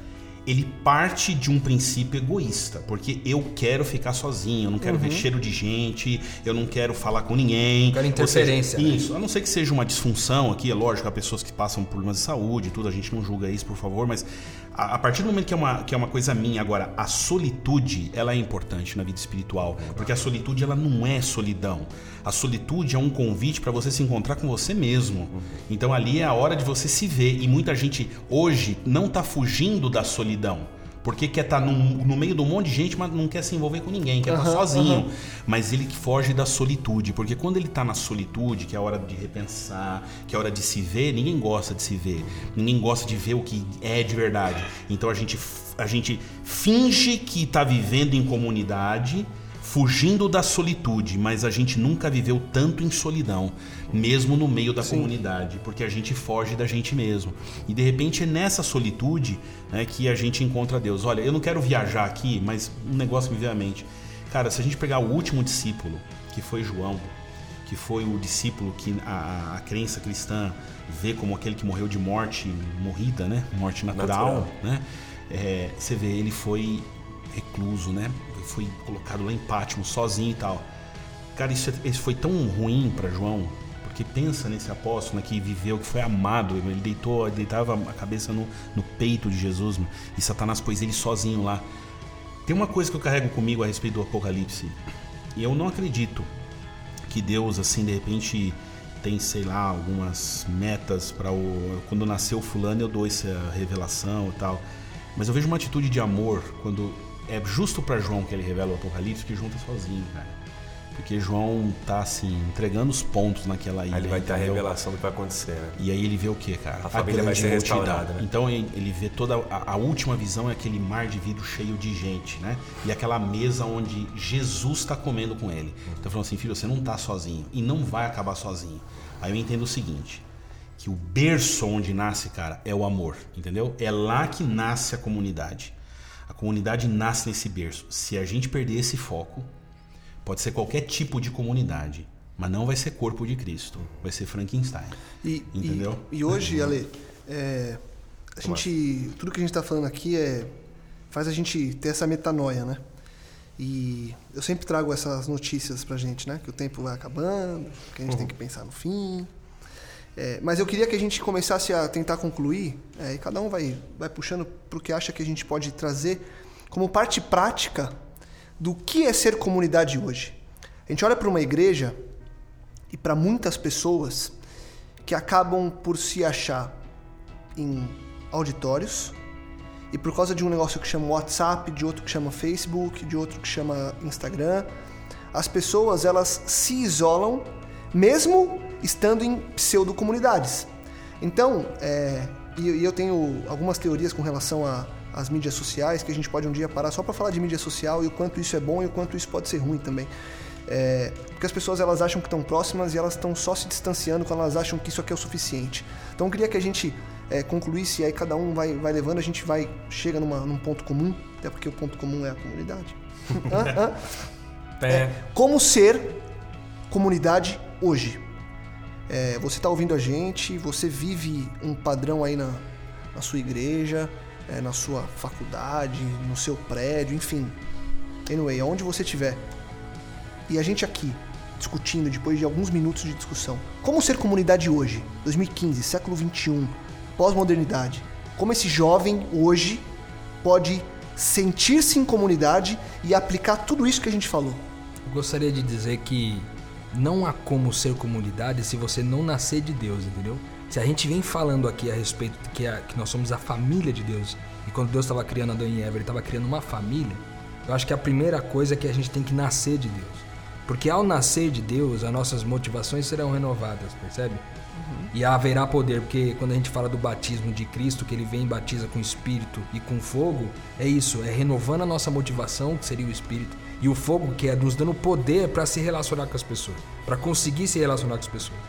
ele parte de um princípio egoísta, porque eu quero ficar sozinho, eu não quero ver cheiro de gente, eu não quero falar com ninguém. Quero Ou interferência, seja, né? Isso, a não ser que seja uma disfunção aqui, é lógico, há pessoas que passam por problemas de saúde e tudo, a gente não julga isso, por favor, mas a, a partir do momento que é, uma, que é uma coisa minha, agora, a solitude, ela é importante na vida espiritual, porque a solitude, ela não é solidão. A solitude é um convite para você se encontrar com você mesmo. Então ali é a hora de você se ver, e muita gente hoje não tá fugindo da solidão. Porque quer estar no, no meio de um monte de gente, mas não quer se envolver com ninguém, quer estar sozinho. Mas ele que foge da solitude, porque quando ele tá na solitude, que é a hora de repensar, que é a hora de se ver, ninguém gosta de se ver. Ninguém gosta de ver o que é de verdade. Então a gente, a gente finge que tá vivendo em comunidade, fugindo da solitude, mas a gente nunca viveu tanto em solidão, mesmo no meio da comunidade, porque a gente foge da gente mesmo. E de repente é nessa solitude né, que a gente encontra Deus. Olha, eu não quero viajar aqui, mas um negócio me veio à mente. Cara, se a gente pegar o último discípulo, que foi João, que foi o discípulo que a, a crença cristã vê como aquele que morreu de morte morrida, né? Morte natural, Natural. né? É, você vê, ele foi recluso, né? Foi colocado lá em Pátimo, sozinho e tal. Cara, isso, é- isso foi tão ruim para João, porque pensa nesse apóstolo né, que viveu, que foi amado, ele deitou, ele deitava a cabeça no, no peito de Jesus, e Satanás pôs ele sozinho lá. Tem uma coisa que eu carrego comigo a respeito do Apocalipse, e eu não acredito que Deus, assim, de repente tem, sei lá, algumas metas para o. Quando nasceu fulano, eu dou essa revelação e tal. Mas eu vejo uma atitude de amor quando é justo para João que ele revela o Apocalipse, que João tá sozinho, cara. Porque João tá, assim, entregando os pontos naquela ilha. Aí ele vai ter a revelação do que vai acontecer, né? E aí ele vê o que, cara? A família vai ser multidão. restaurada, né? Então ele ele vê toda a, a última visão é aquele mar de vidro cheio de gente, né? E aquela mesa onde Jesus está comendo com ele. Então falando assim, filho, você não tá sozinho e não vai acabar sozinho. Aí eu entendo o seguinte, que o berço onde nasce, cara, é o amor, entendeu? É lá que nasce a comunidade. A comunidade nasce nesse berço. Se a gente perder esse foco, pode ser qualquer tipo de comunidade, mas não vai ser corpo de Cristo, vai ser Frankenstein. E, Entendeu? E, e hoje, Ale, é, a gente, tudo que a gente está falando aqui é faz a gente ter essa metanoia, né? E eu sempre trago essas notícias pra gente, né? Que o tempo vai acabando, que a gente tem que pensar no fim. É, mas eu queria que a gente começasse a tentar concluir, é, e cada um vai, vai puxando pro que acha que a gente pode trazer como parte prática do que é ser comunidade hoje. A gente olha para uma igreja e para muitas pessoas que acabam por se achar em auditórios e por causa de um negócio que chama WhatsApp, de outro que chama Facebook, de outro que chama Instagram, as pessoas elas se isolam mesmo estando em pseudo comunidades. Então, é, e, eu tenho algumas teorias com relação a- às mídias sociais que a gente pode um dia parar só para falar de mídia social e o quanto isso é bom e o quanto isso pode ser ruim também. É, porque as pessoas elas acham que estão próximas e elas estão só se distanciando quando elas acham que isso aqui é o suficiente. Então eu queria que a gente é, concluísse e aí cada um vai, vai levando, a gente vai chega numa, num ponto comum, até porque o ponto comum é a comunidade. Hã? Hã? É. Como ser comunidade hoje? É, você está ouvindo a gente, você vive um padrão aí na, na sua igreja, é, na sua faculdade, no seu prédio, enfim. anyway, aonde você estiver, e a gente aqui discutindo depois de alguns minutos de discussão, como ser comunidade hoje, 2015, século 21, pós-modernidade, como esse jovem hoje pode sentir-se em comunidade e aplicar tudo isso que a gente falou. Eu gostaria de dizer que não há como ser comunidade se você não nascer de Deus, entendeu? Se a gente vem falando aqui a respeito de que, a, que nós somos a família de Deus, e quando Deus estava criando Adão e Eva, ele estava criando uma família, eu acho que a primeira coisa é que a gente tem que nascer de Deus. Porque ao nascer de Deus, as nossas motivações serão renovadas, percebe? Uhum. E haverá poder, porque quando a gente fala do batismo de Cristo, que ele vem e batiza com espírito e com fogo, é isso, é renovando a nossa motivação, que seria o espírito, e o fogo, que é nos dando poder para se relacionar com as pessoas, para conseguir se relacionar com as pessoas.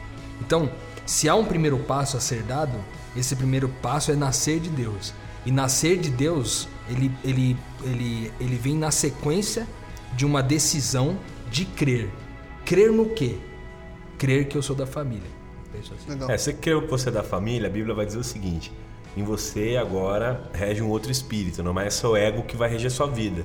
Então, se há um primeiro passo a ser dado, esse primeiro passo é nascer de Deus. E nascer de Deus, ele, ele, ele, ele vem na sequência de uma decisão de crer. Crer no quê? Crer que eu sou da família. Assim. É, você crê que você é da família, a Bíblia vai dizer o seguinte: em você agora rege um outro espírito, não é seu ego que vai reger sua vida.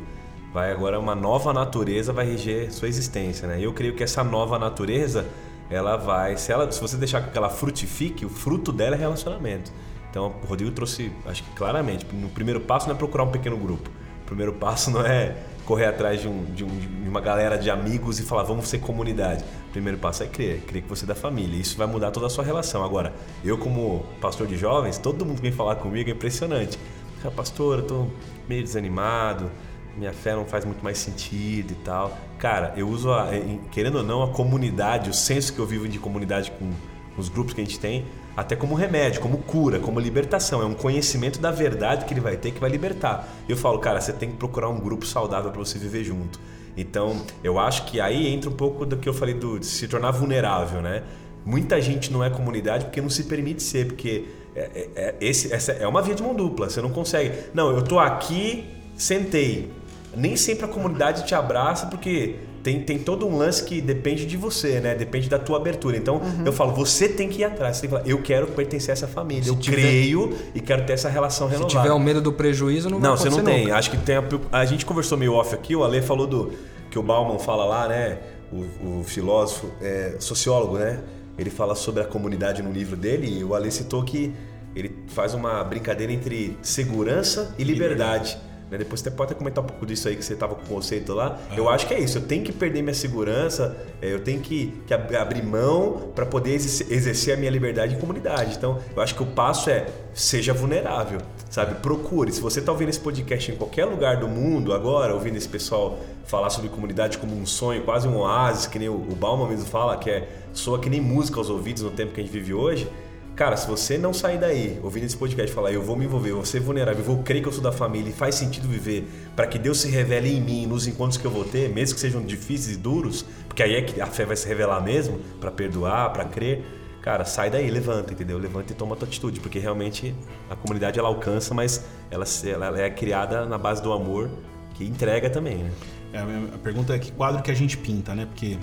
Vai agora uma nova natureza vai reger sua existência, né? Eu creio que essa nova natureza, ela vai, se ela, se você deixar que ela frutifique, o fruto dela é relacionamento. Então, o Rodrigo trouxe, acho que claramente, no primeiro passo não é procurar um pequeno grupo. O primeiro passo não é correr atrás de, um, de, um, de, uma galera de amigos e falar vamos ser comunidade. O primeiro passo é crer, crer que você é da família. Isso vai mudar toda a sua relação. Agora, eu como pastor de jovens, todo mundo que vem falar comigo é impressionante. Ah, pastor, eu tô meio desanimado, minha fé não faz muito mais sentido e tal. Cara, eu uso, a, querendo ou não, a comunidade, o senso que eu vivo de comunidade com os grupos que a gente tem, até como remédio, como cura, como libertação. É um conhecimento da verdade que ele vai ter que vai libertar. Eu falo, cara, você tem que procurar um grupo saudável para você viver junto. Então, eu acho que aí entra um pouco do que eu falei do, de se tornar vulnerável, né? Muita gente não é comunidade porque não se permite ser, porque é, é, é esse, essa é uma via de mão dupla. Você não consegue. Não, eu tô aqui, sentei. Nem sempre a comunidade te abraça porque tem, tem todo um lance que depende de você, né? Depende da tua abertura. Então, uhum. eu falo, você tem que ir atrás. Você tem que falar, eu quero pertencer a essa família. Se eu tiver... creio e quero ter essa relação renovada. Se tiver o medo do prejuízo, não vai Não, você não tem. Nunca. Acho que tem a, a, gente conversou meio off aqui, o Ale falou do que o Bauman fala lá, né? O, o filósofo, é, sociólogo, né? Ele fala sobre a comunidade no livro dele e o Ale citou que ele faz uma brincadeira entre segurança e liberdade. liberdade. Né? Depois você pode até comentar um pouco disso aí que você estava com o conceito lá. Ah. Eu acho que é isso. Eu tenho que perder minha segurança, é, eu tenho que, que abrir mão para poder exercer a minha liberdade em comunidade. Então, eu acho que o passo é seja vulnerável, sabe? Procure. Se você está ouvindo esse podcast em qualquer lugar do mundo agora, ouvindo esse pessoal falar sobre comunidade como um sonho, quase um oásis, que nem o, o Bauman mesmo fala, que é soa que nem música aos ouvidos no tempo que a gente vive hoje Cara, se você não sair daí, ouvindo esse podcast falar, eu vou me envolver, eu vou ser vulnerável, eu vou crer que eu sou da família e faz sentido viver para que Deus se revele em mim nos encontros que eu vou ter, mesmo que sejam difíceis e duros, porque aí é que a fé vai se revelar mesmo, para perdoar, para crer. Cara, sai daí, levanta, entendeu? Levanta e toma a tua atitude, porque realmente a comunidade ela alcança, mas ela, ela é criada na base do amor que entrega também, né? É, a pergunta é que quadro que a gente pinta, né? Porque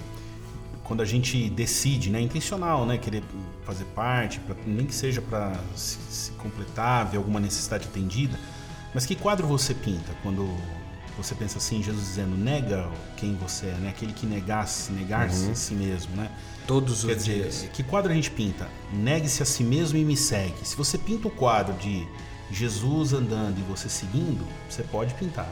quando a gente decide, né, intencional, né, querer fazer parte, pra, nem que seja para se, se, completar, ver alguma necessidade atendida, mas que quadro você pinta quando você pensa assim, Jesus dizendo, nega quem você é, né, aquele que negasse, negar-se uhum. a si mesmo, né? Todos Quer os dizer, dias. Que quadro a gente pinta? Negue-se a si mesmo e me segue. Se você pinta o quadro de Jesus andando e você seguindo, você pode pintar.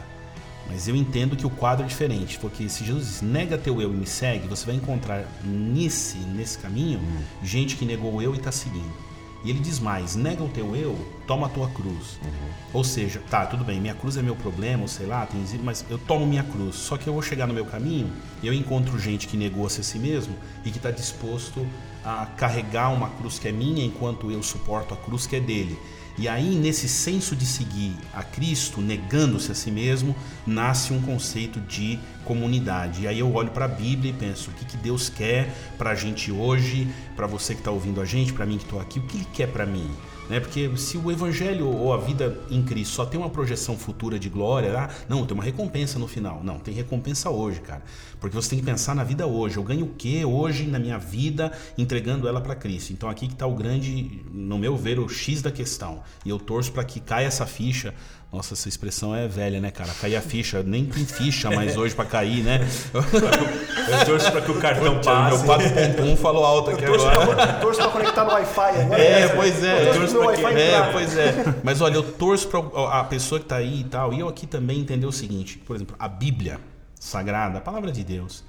Mas eu entendo que o quadro é diferente, porque se Jesus nega teu eu e me segue, você vai encontrar nesse, nesse caminho uhum. gente que negou o eu e está seguindo. E ele diz mais, nega o teu eu, toma a tua cruz. Uhum. Ou seja, tá, tudo bem, minha cruz é meu problema, ou sei lá, tem, mas eu tomo minha cruz. Só que eu vou chegar no meu caminho e eu encontro gente que negou-se a si mesmo e que está disposto a carregar uma cruz que é minha enquanto eu suporto a cruz que é dele. E aí, nesse senso de seguir a Cristo, negando-se a si mesmo, nasce um conceito de comunidade. E aí eu olho para a Bíblia e penso: o que, que Deus quer para a gente hoje, para você que está ouvindo a gente, para mim que estou aqui, o que Ele quer para mim? Né? Porque se o evangelho ou a vida em Cristo só tem uma projeção futura de glória, ah, não, tem uma recompensa no final. Não, tem recompensa hoje, cara. Porque você tem que pensar na vida hoje. Eu ganho o que hoje na minha vida entregando ela para Cristo? Então aqui que está o grande, no meu ver, o X da questão. E eu torço para que caia essa ficha Nossa, essa expressão é velha, né, cara? Cair a ficha. Nem tem ficha mais hoje pra cair, né? Eu torço pra que o cartão Meu passe. 4.1 falou alto aqui Torço agora. pra, torço pra conectar no Wi-Fi agora. É, pois é. Eu torço pro meu Wi-Fi É, pois é. Mas olha, eu torço pra a pessoa que tá aí e tal. E eu aqui também entender o seguinte: por exemplo, a Bíblia Sagrada, a palavra de Deus,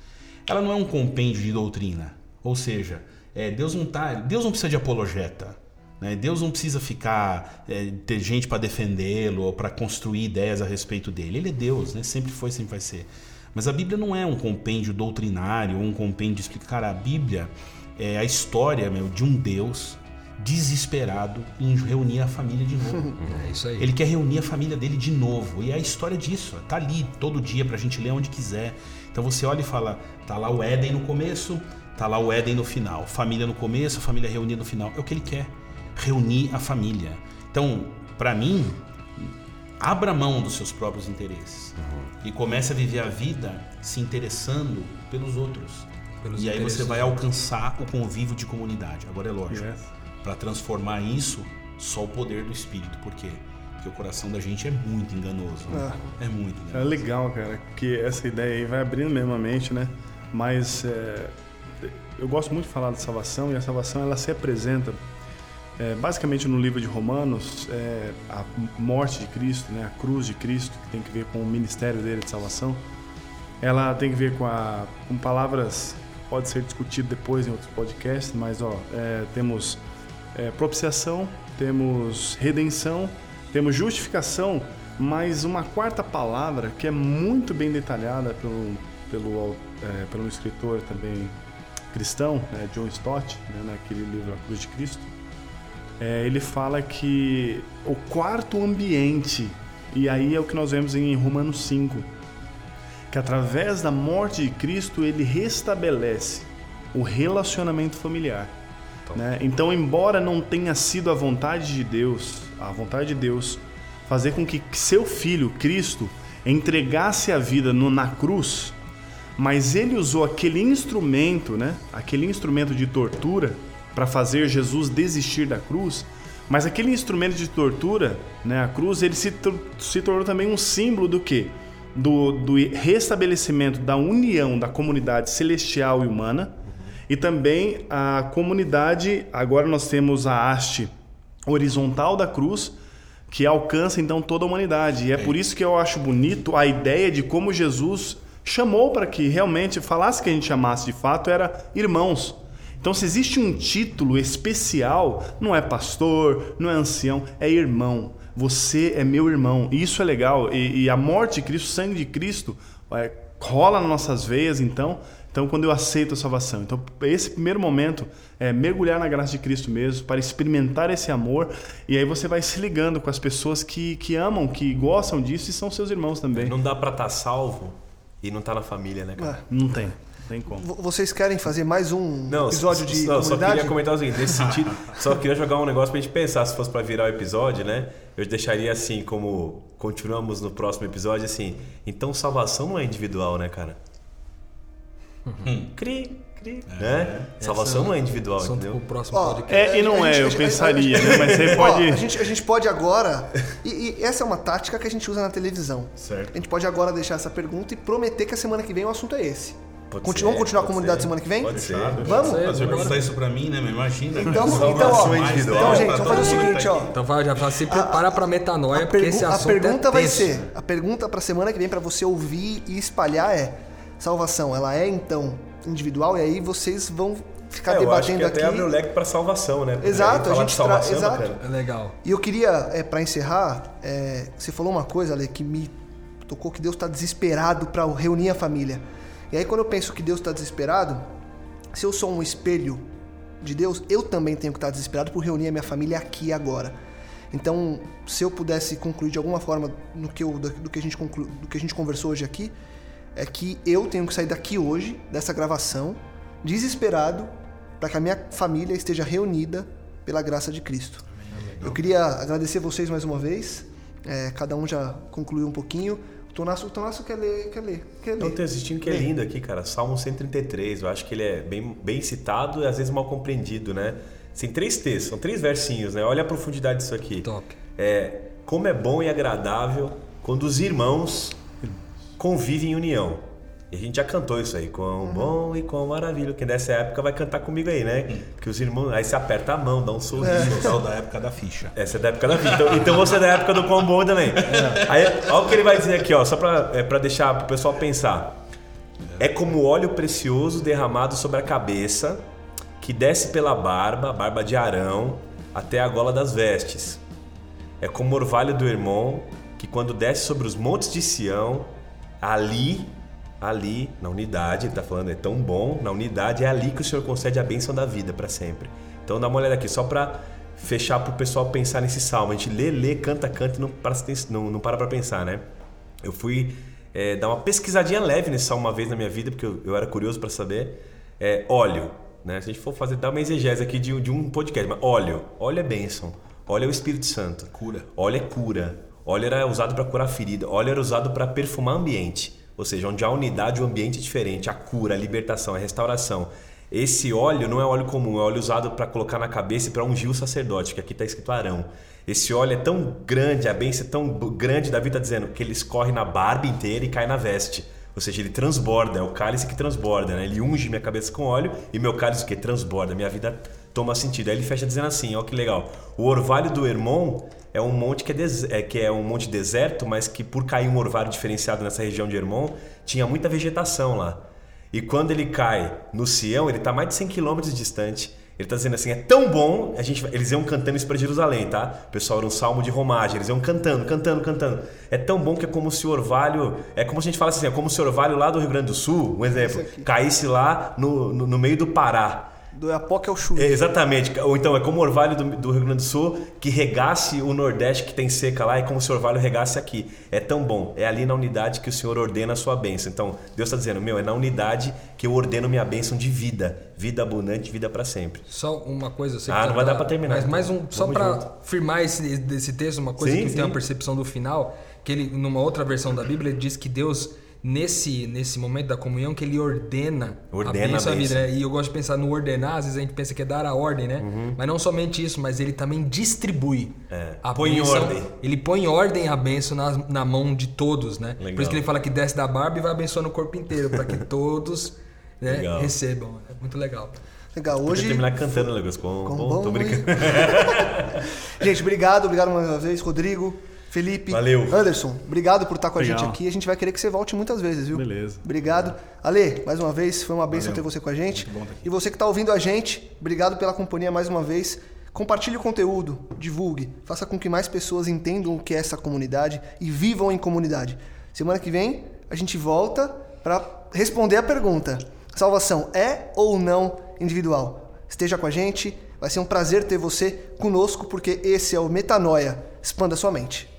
ela não é um compêndio de doutrina. Ou seja, é, Deus não tá. Deus não precisa de apologeta. Né? Deus não precisa ficar é, ter gente para defendê-lo ou para construir ideias a respeito dele. Ele é Deus, né? Sempre foi, sempre vai ser. Mas a Bíblia não é um compêndio doutrinário ou um compêndio de explicar. Cara, a Bíblia é a história meu, de um Deus desesperado em reunir a família de novo. É isso aí. Ele quer reunir a família dele de novo. E é a história disso. Tá ali todo dia pra gente ler onde quiser. Então você olha e fala: tá lá o Éden no começo, tá lá o Éden no final. Família no começo, família reunida no final. É o que ele quer. Reunir a família. Então, pra mim, abra mão dos seus próprios interesses. E comece a viver a vida se interessando pelos outros. Pelos e aí você vai alcançar o convívio de comunidade. Agora é lógico. Yes. Para transformar isso, só o poder do Espírito. Por quê? Porque o coração da gente é muito enganoso. né? É muito É enganoso. legal, cara, porque essa ideia aí vai abrindo mesmo a mente, né? Mas é, eu gosto muito de falar da salvação e a salvação ela se apresenta é, basicamente no livro de Romanos, é, a morte de Cristo, né? A cruz de Cristo, que tem que ver com o ministério dele de salvação. Ela tem que ver com, a, com palavras, pode ser discutido depois em outros podcasts, mas ó, é, temos é, propiciação, temos redenção, temos justificação, mas uma quarta palavra que é muito bem detalhada pelo, pelo, é, pelo escritor também cristão, né, John Stott, né, naquele livro A Cruz de Cristo. É, ele fala que o quarto ambiente, e aí é o que nós vemos em Romanos 5, que através da morte de Cristo ele restabelece o relacionamento familiar. Né? Então, embora não tenha sido a vontade de Deus, a vontade de Deus, fazer com que seu filho, Cristo, entregasse a vida no- na cruz, mas ele usou aquele instrumento, né? aquele instrumento de tortura, para fazer Jesus desistir da cruz, mas aquele instrumento de tortura, né, a cruz, ele se, se tornou também um símbolo do quê? Do, do restabelecimento da união da comunidade celestial e humana e também a comunidade, agora nós temos a haste horizontal da cruz, que alcança então toda a humanidade. E é por isso que eu acho bonito a ideia de como Jesus chamou para que realmente falasse que a gente chamasse de fato era irmãos. Então, se existe um título especial, não é pastor, não é ancião, é irmão. Você é meu irmão. E isso é legal. E, e a morte de Cristo, o sangue de Cristo, é, rola nas nossas veias, então. Então, quando eu aceito a salvação. Então, esse primeiro momento é mergulhar na graça de Cristo mesmo, para experimentar esse amor. E aí você vai se ligando com as pessoas que, que amam, que gostam disso e são seus irmãos também. Não, dá pra estar salvo e não tá na família, né, cara? Não tem como. V- Vocês querem fazer mais um Não, episódio só, de não, só queria comentar o seguinte, nesse sentido, só queria jogar um negócio pra gente pensar, se fosse pra virar o episódio, né? Eu deixaria assim, como continuamos no próximo episódio, assim, então salvação não é individual, né, cara? Cri, cri, né? Salvação não é individual, Assunto entendeu? pro próximo Ó, podcast. É, e não é, gente- eu pensaria, gente- né? Mas você pode. a, gente, a gente pode agora. E, e essa é uma tática que a gente usa na televisão. Certo. A gente pode agora deixar essa pergunta e prometer que a semana que vem o assunto é esse. Pode Continu- ser, vamos continuar a comunidade ser. semana que vem? Pode ser. Vamos? você perguntar isso pra mim, né? Imagina. Então, então, ó. Então, gente, vamos fazer o seguinte, ó. Então vai, já se prepara pra metanoia, A, porque esse a assunto pergunta é vai tenso. ser, a pergunta pra semana que vem pra você ouvir e espalhar é: salvação, ela é então individual? E aí vocês vão ficar É, eu acho debatendo que até aqui. abre o leque pra salvação, né? Porque Exato, a gente de salvação tra- é exato. É legal. E eu queria, é, para encerrar, é, você falou uma coisa, Ale, que me tocou que Deus está desesperado para reunir a família. E aí quando eu penso que Deus está desesperado, se eu sou um espelho de Deus, eu também tenho que estar desesperado por reunir a minha família aqui e agora. Então, se eu pudesse concluir de alguma forma no que eu, do, que a gente conclu, do que a gente conversou hoje aqui, é que eu tenho que sair daqui hoje, dessa gravação, desesperado, para que a minha família esteja reunida pela graça de Cristo. Eu queria agradecer vocês mais uma vez. É, cada um já concluiu um pouquinho. Tonasso, o Tonasso quer ler, quer ler, quer ler. Eu tenho assistindo que é lindo aqui, cara. Salmo 133. Eu acho que ele é bem, bem citado e às vezes mal compreendido, né? Tem três textos, são três versinhos, né? Olha a profundidade disso aqui. Top. É, como é bom e agradável quando os irmãos convivem em união. E a gente já cantou isso aí, quão bom e quão maravilha. Quem dessa época vai cantar comigo aí, né? Que os irmãos. Aí você aperta a mão, dá um sorriso. Sou da época da ficha. Essa é da época da vida. Então, então você é da época do quão bom também. Aí, olha o que ele vai dizer aqui, ó, só pra, é, pra deixar pro pessoal pensar. É como óleo precioso derramado sobre a cabeça, que desce pela barba, barba de Arão, até a gola das vestes. É como o orvalho do irmão, que quando desce sobre os montes de Sião, ali, ali, na unidade, ele tá falando, é tão bom, na unidade é ali que o Senhor concede a bênção da vida para sempre. Então dá uma olhada aqui, só para fechar pro pessoal pensar nesse salmo. A gente lê, lê, canta, canta e não para, não, não para pra pensar, né? Eu fui é, dar uma pesquisadinha leve nesse salmo uma vez na minha vida, porque eu, eu era curioso para saber. É, óleo, né? Se a gente for fazer, dar uma exegese aqui de, de um podcast, mas óleo, óleo é bênção, óleo é o Espírito Santo. Cura. Óleo é cura. Óleo era usado para curar ferida. Óleo era usado para perfumar ambiente. Ou seja, onde há unidade, o ambiente é diferente. A cura, a libertação, a restauração. Esse óleo não é óleo comum, é óleo usado para colocar na cabeça e para ungir o sacerdote, que aqui está escrito Arão. Esse óleo é tão grande, a bênção é tão grande, Davi está dizendo, que ele escorre na barba inteira e cai na veste. Ou seja, ele transborda, é o cálice que transborda, né? Ele unge minha cabeça com óleo e meu cálice que? Transborda, minha vida toma sentido. Aí ele fecha dizendo assim, ó que legal. O orvalho do Hermon é um monte que é, é, que é um monte deserto, mas que por cair um orvalho diferenciado nessa região de Hermon, tinha muita vegetação lá. E quando ele cai no Sião, ele está mais de 100 quilômetros distante. Ele está dizendo assim, é tão bom, a gente, eles iam cantando isso para Jerusalém, tá? O pessoal era um salmo de romagem, eles iam cantando, cantando, cantando. É tão bom que é como se o orvalho, é como se a gente falasse assim, é como se o orvalho lá do Rio Grande do Sul, um exemplo, caísse lá no, no, no meio do Pará. Do Iapoque ao Chuí. É, exatamente. Ou então é como o orvalho do, do Rio Grande do Sul que regasse o Nordeste que tem seca lá, é como se o orvalho regasse aqui. É tão bom. É ali na unidade que o Senhor ordena a sua bênção. Então, Deus está dizendo, meu, é na unidade que eu ordeno minha bênção de vida. Vida abundante, vida para sempre. Só uma coisa. sei Ah, que não vai tá- dar pra terminar, Mas então. mais um, só para firmar esse, desse texto, uma coisa Sim, que sim. tem uma percepção do final, que ele, numa outra versão da Bíblia, ele diz que Deus, nesse, nesse momento da comunhão, que ele ordena, Ordena a bênção a à vida. né? E eu gosto de pensar no ordenar, às vezes a gente pensa que é dar a ordem, né? Mas não somente isso, mas ele também distribui Uhum. É, a põe bênção. ordem. Ele põe em ordem a bênção na, na mão de todos, né? Legal. Por isso que ele fala que desce da barba e vai abençoando o corpo inteiro, para que todos né, recebam. É muito legal. Legal. Podia Hoje. terminar cantando, Lucas. Com, Com bom, bom tô brincando. Gente, obrigado, obrigado mais uma vez, Rodrigo, Felipe. Valeu. Anderson, obrigado por estar com a Legal. gente aqui. A gente vai querer que você volte muitas vezes, viu? Beleza. Obrigado. Ale, mais uma vez, foi uma bênção ter você com a gente. Muito bom estar aqui. E você que está ouvindo a gente, obrigado pela companhia mais uma vez. Compartilhe o conteúdo, divulgue, faça com que mais pessoas entendam o que é essa comunidade e vivam em comunidade. Semana que vem a gente volta para responder a pergunta: salvação é ou não individual? Esteja com a gente, vai ser um prazer ter você conosco, porque esse é o Metanoia. Expanda sua mente.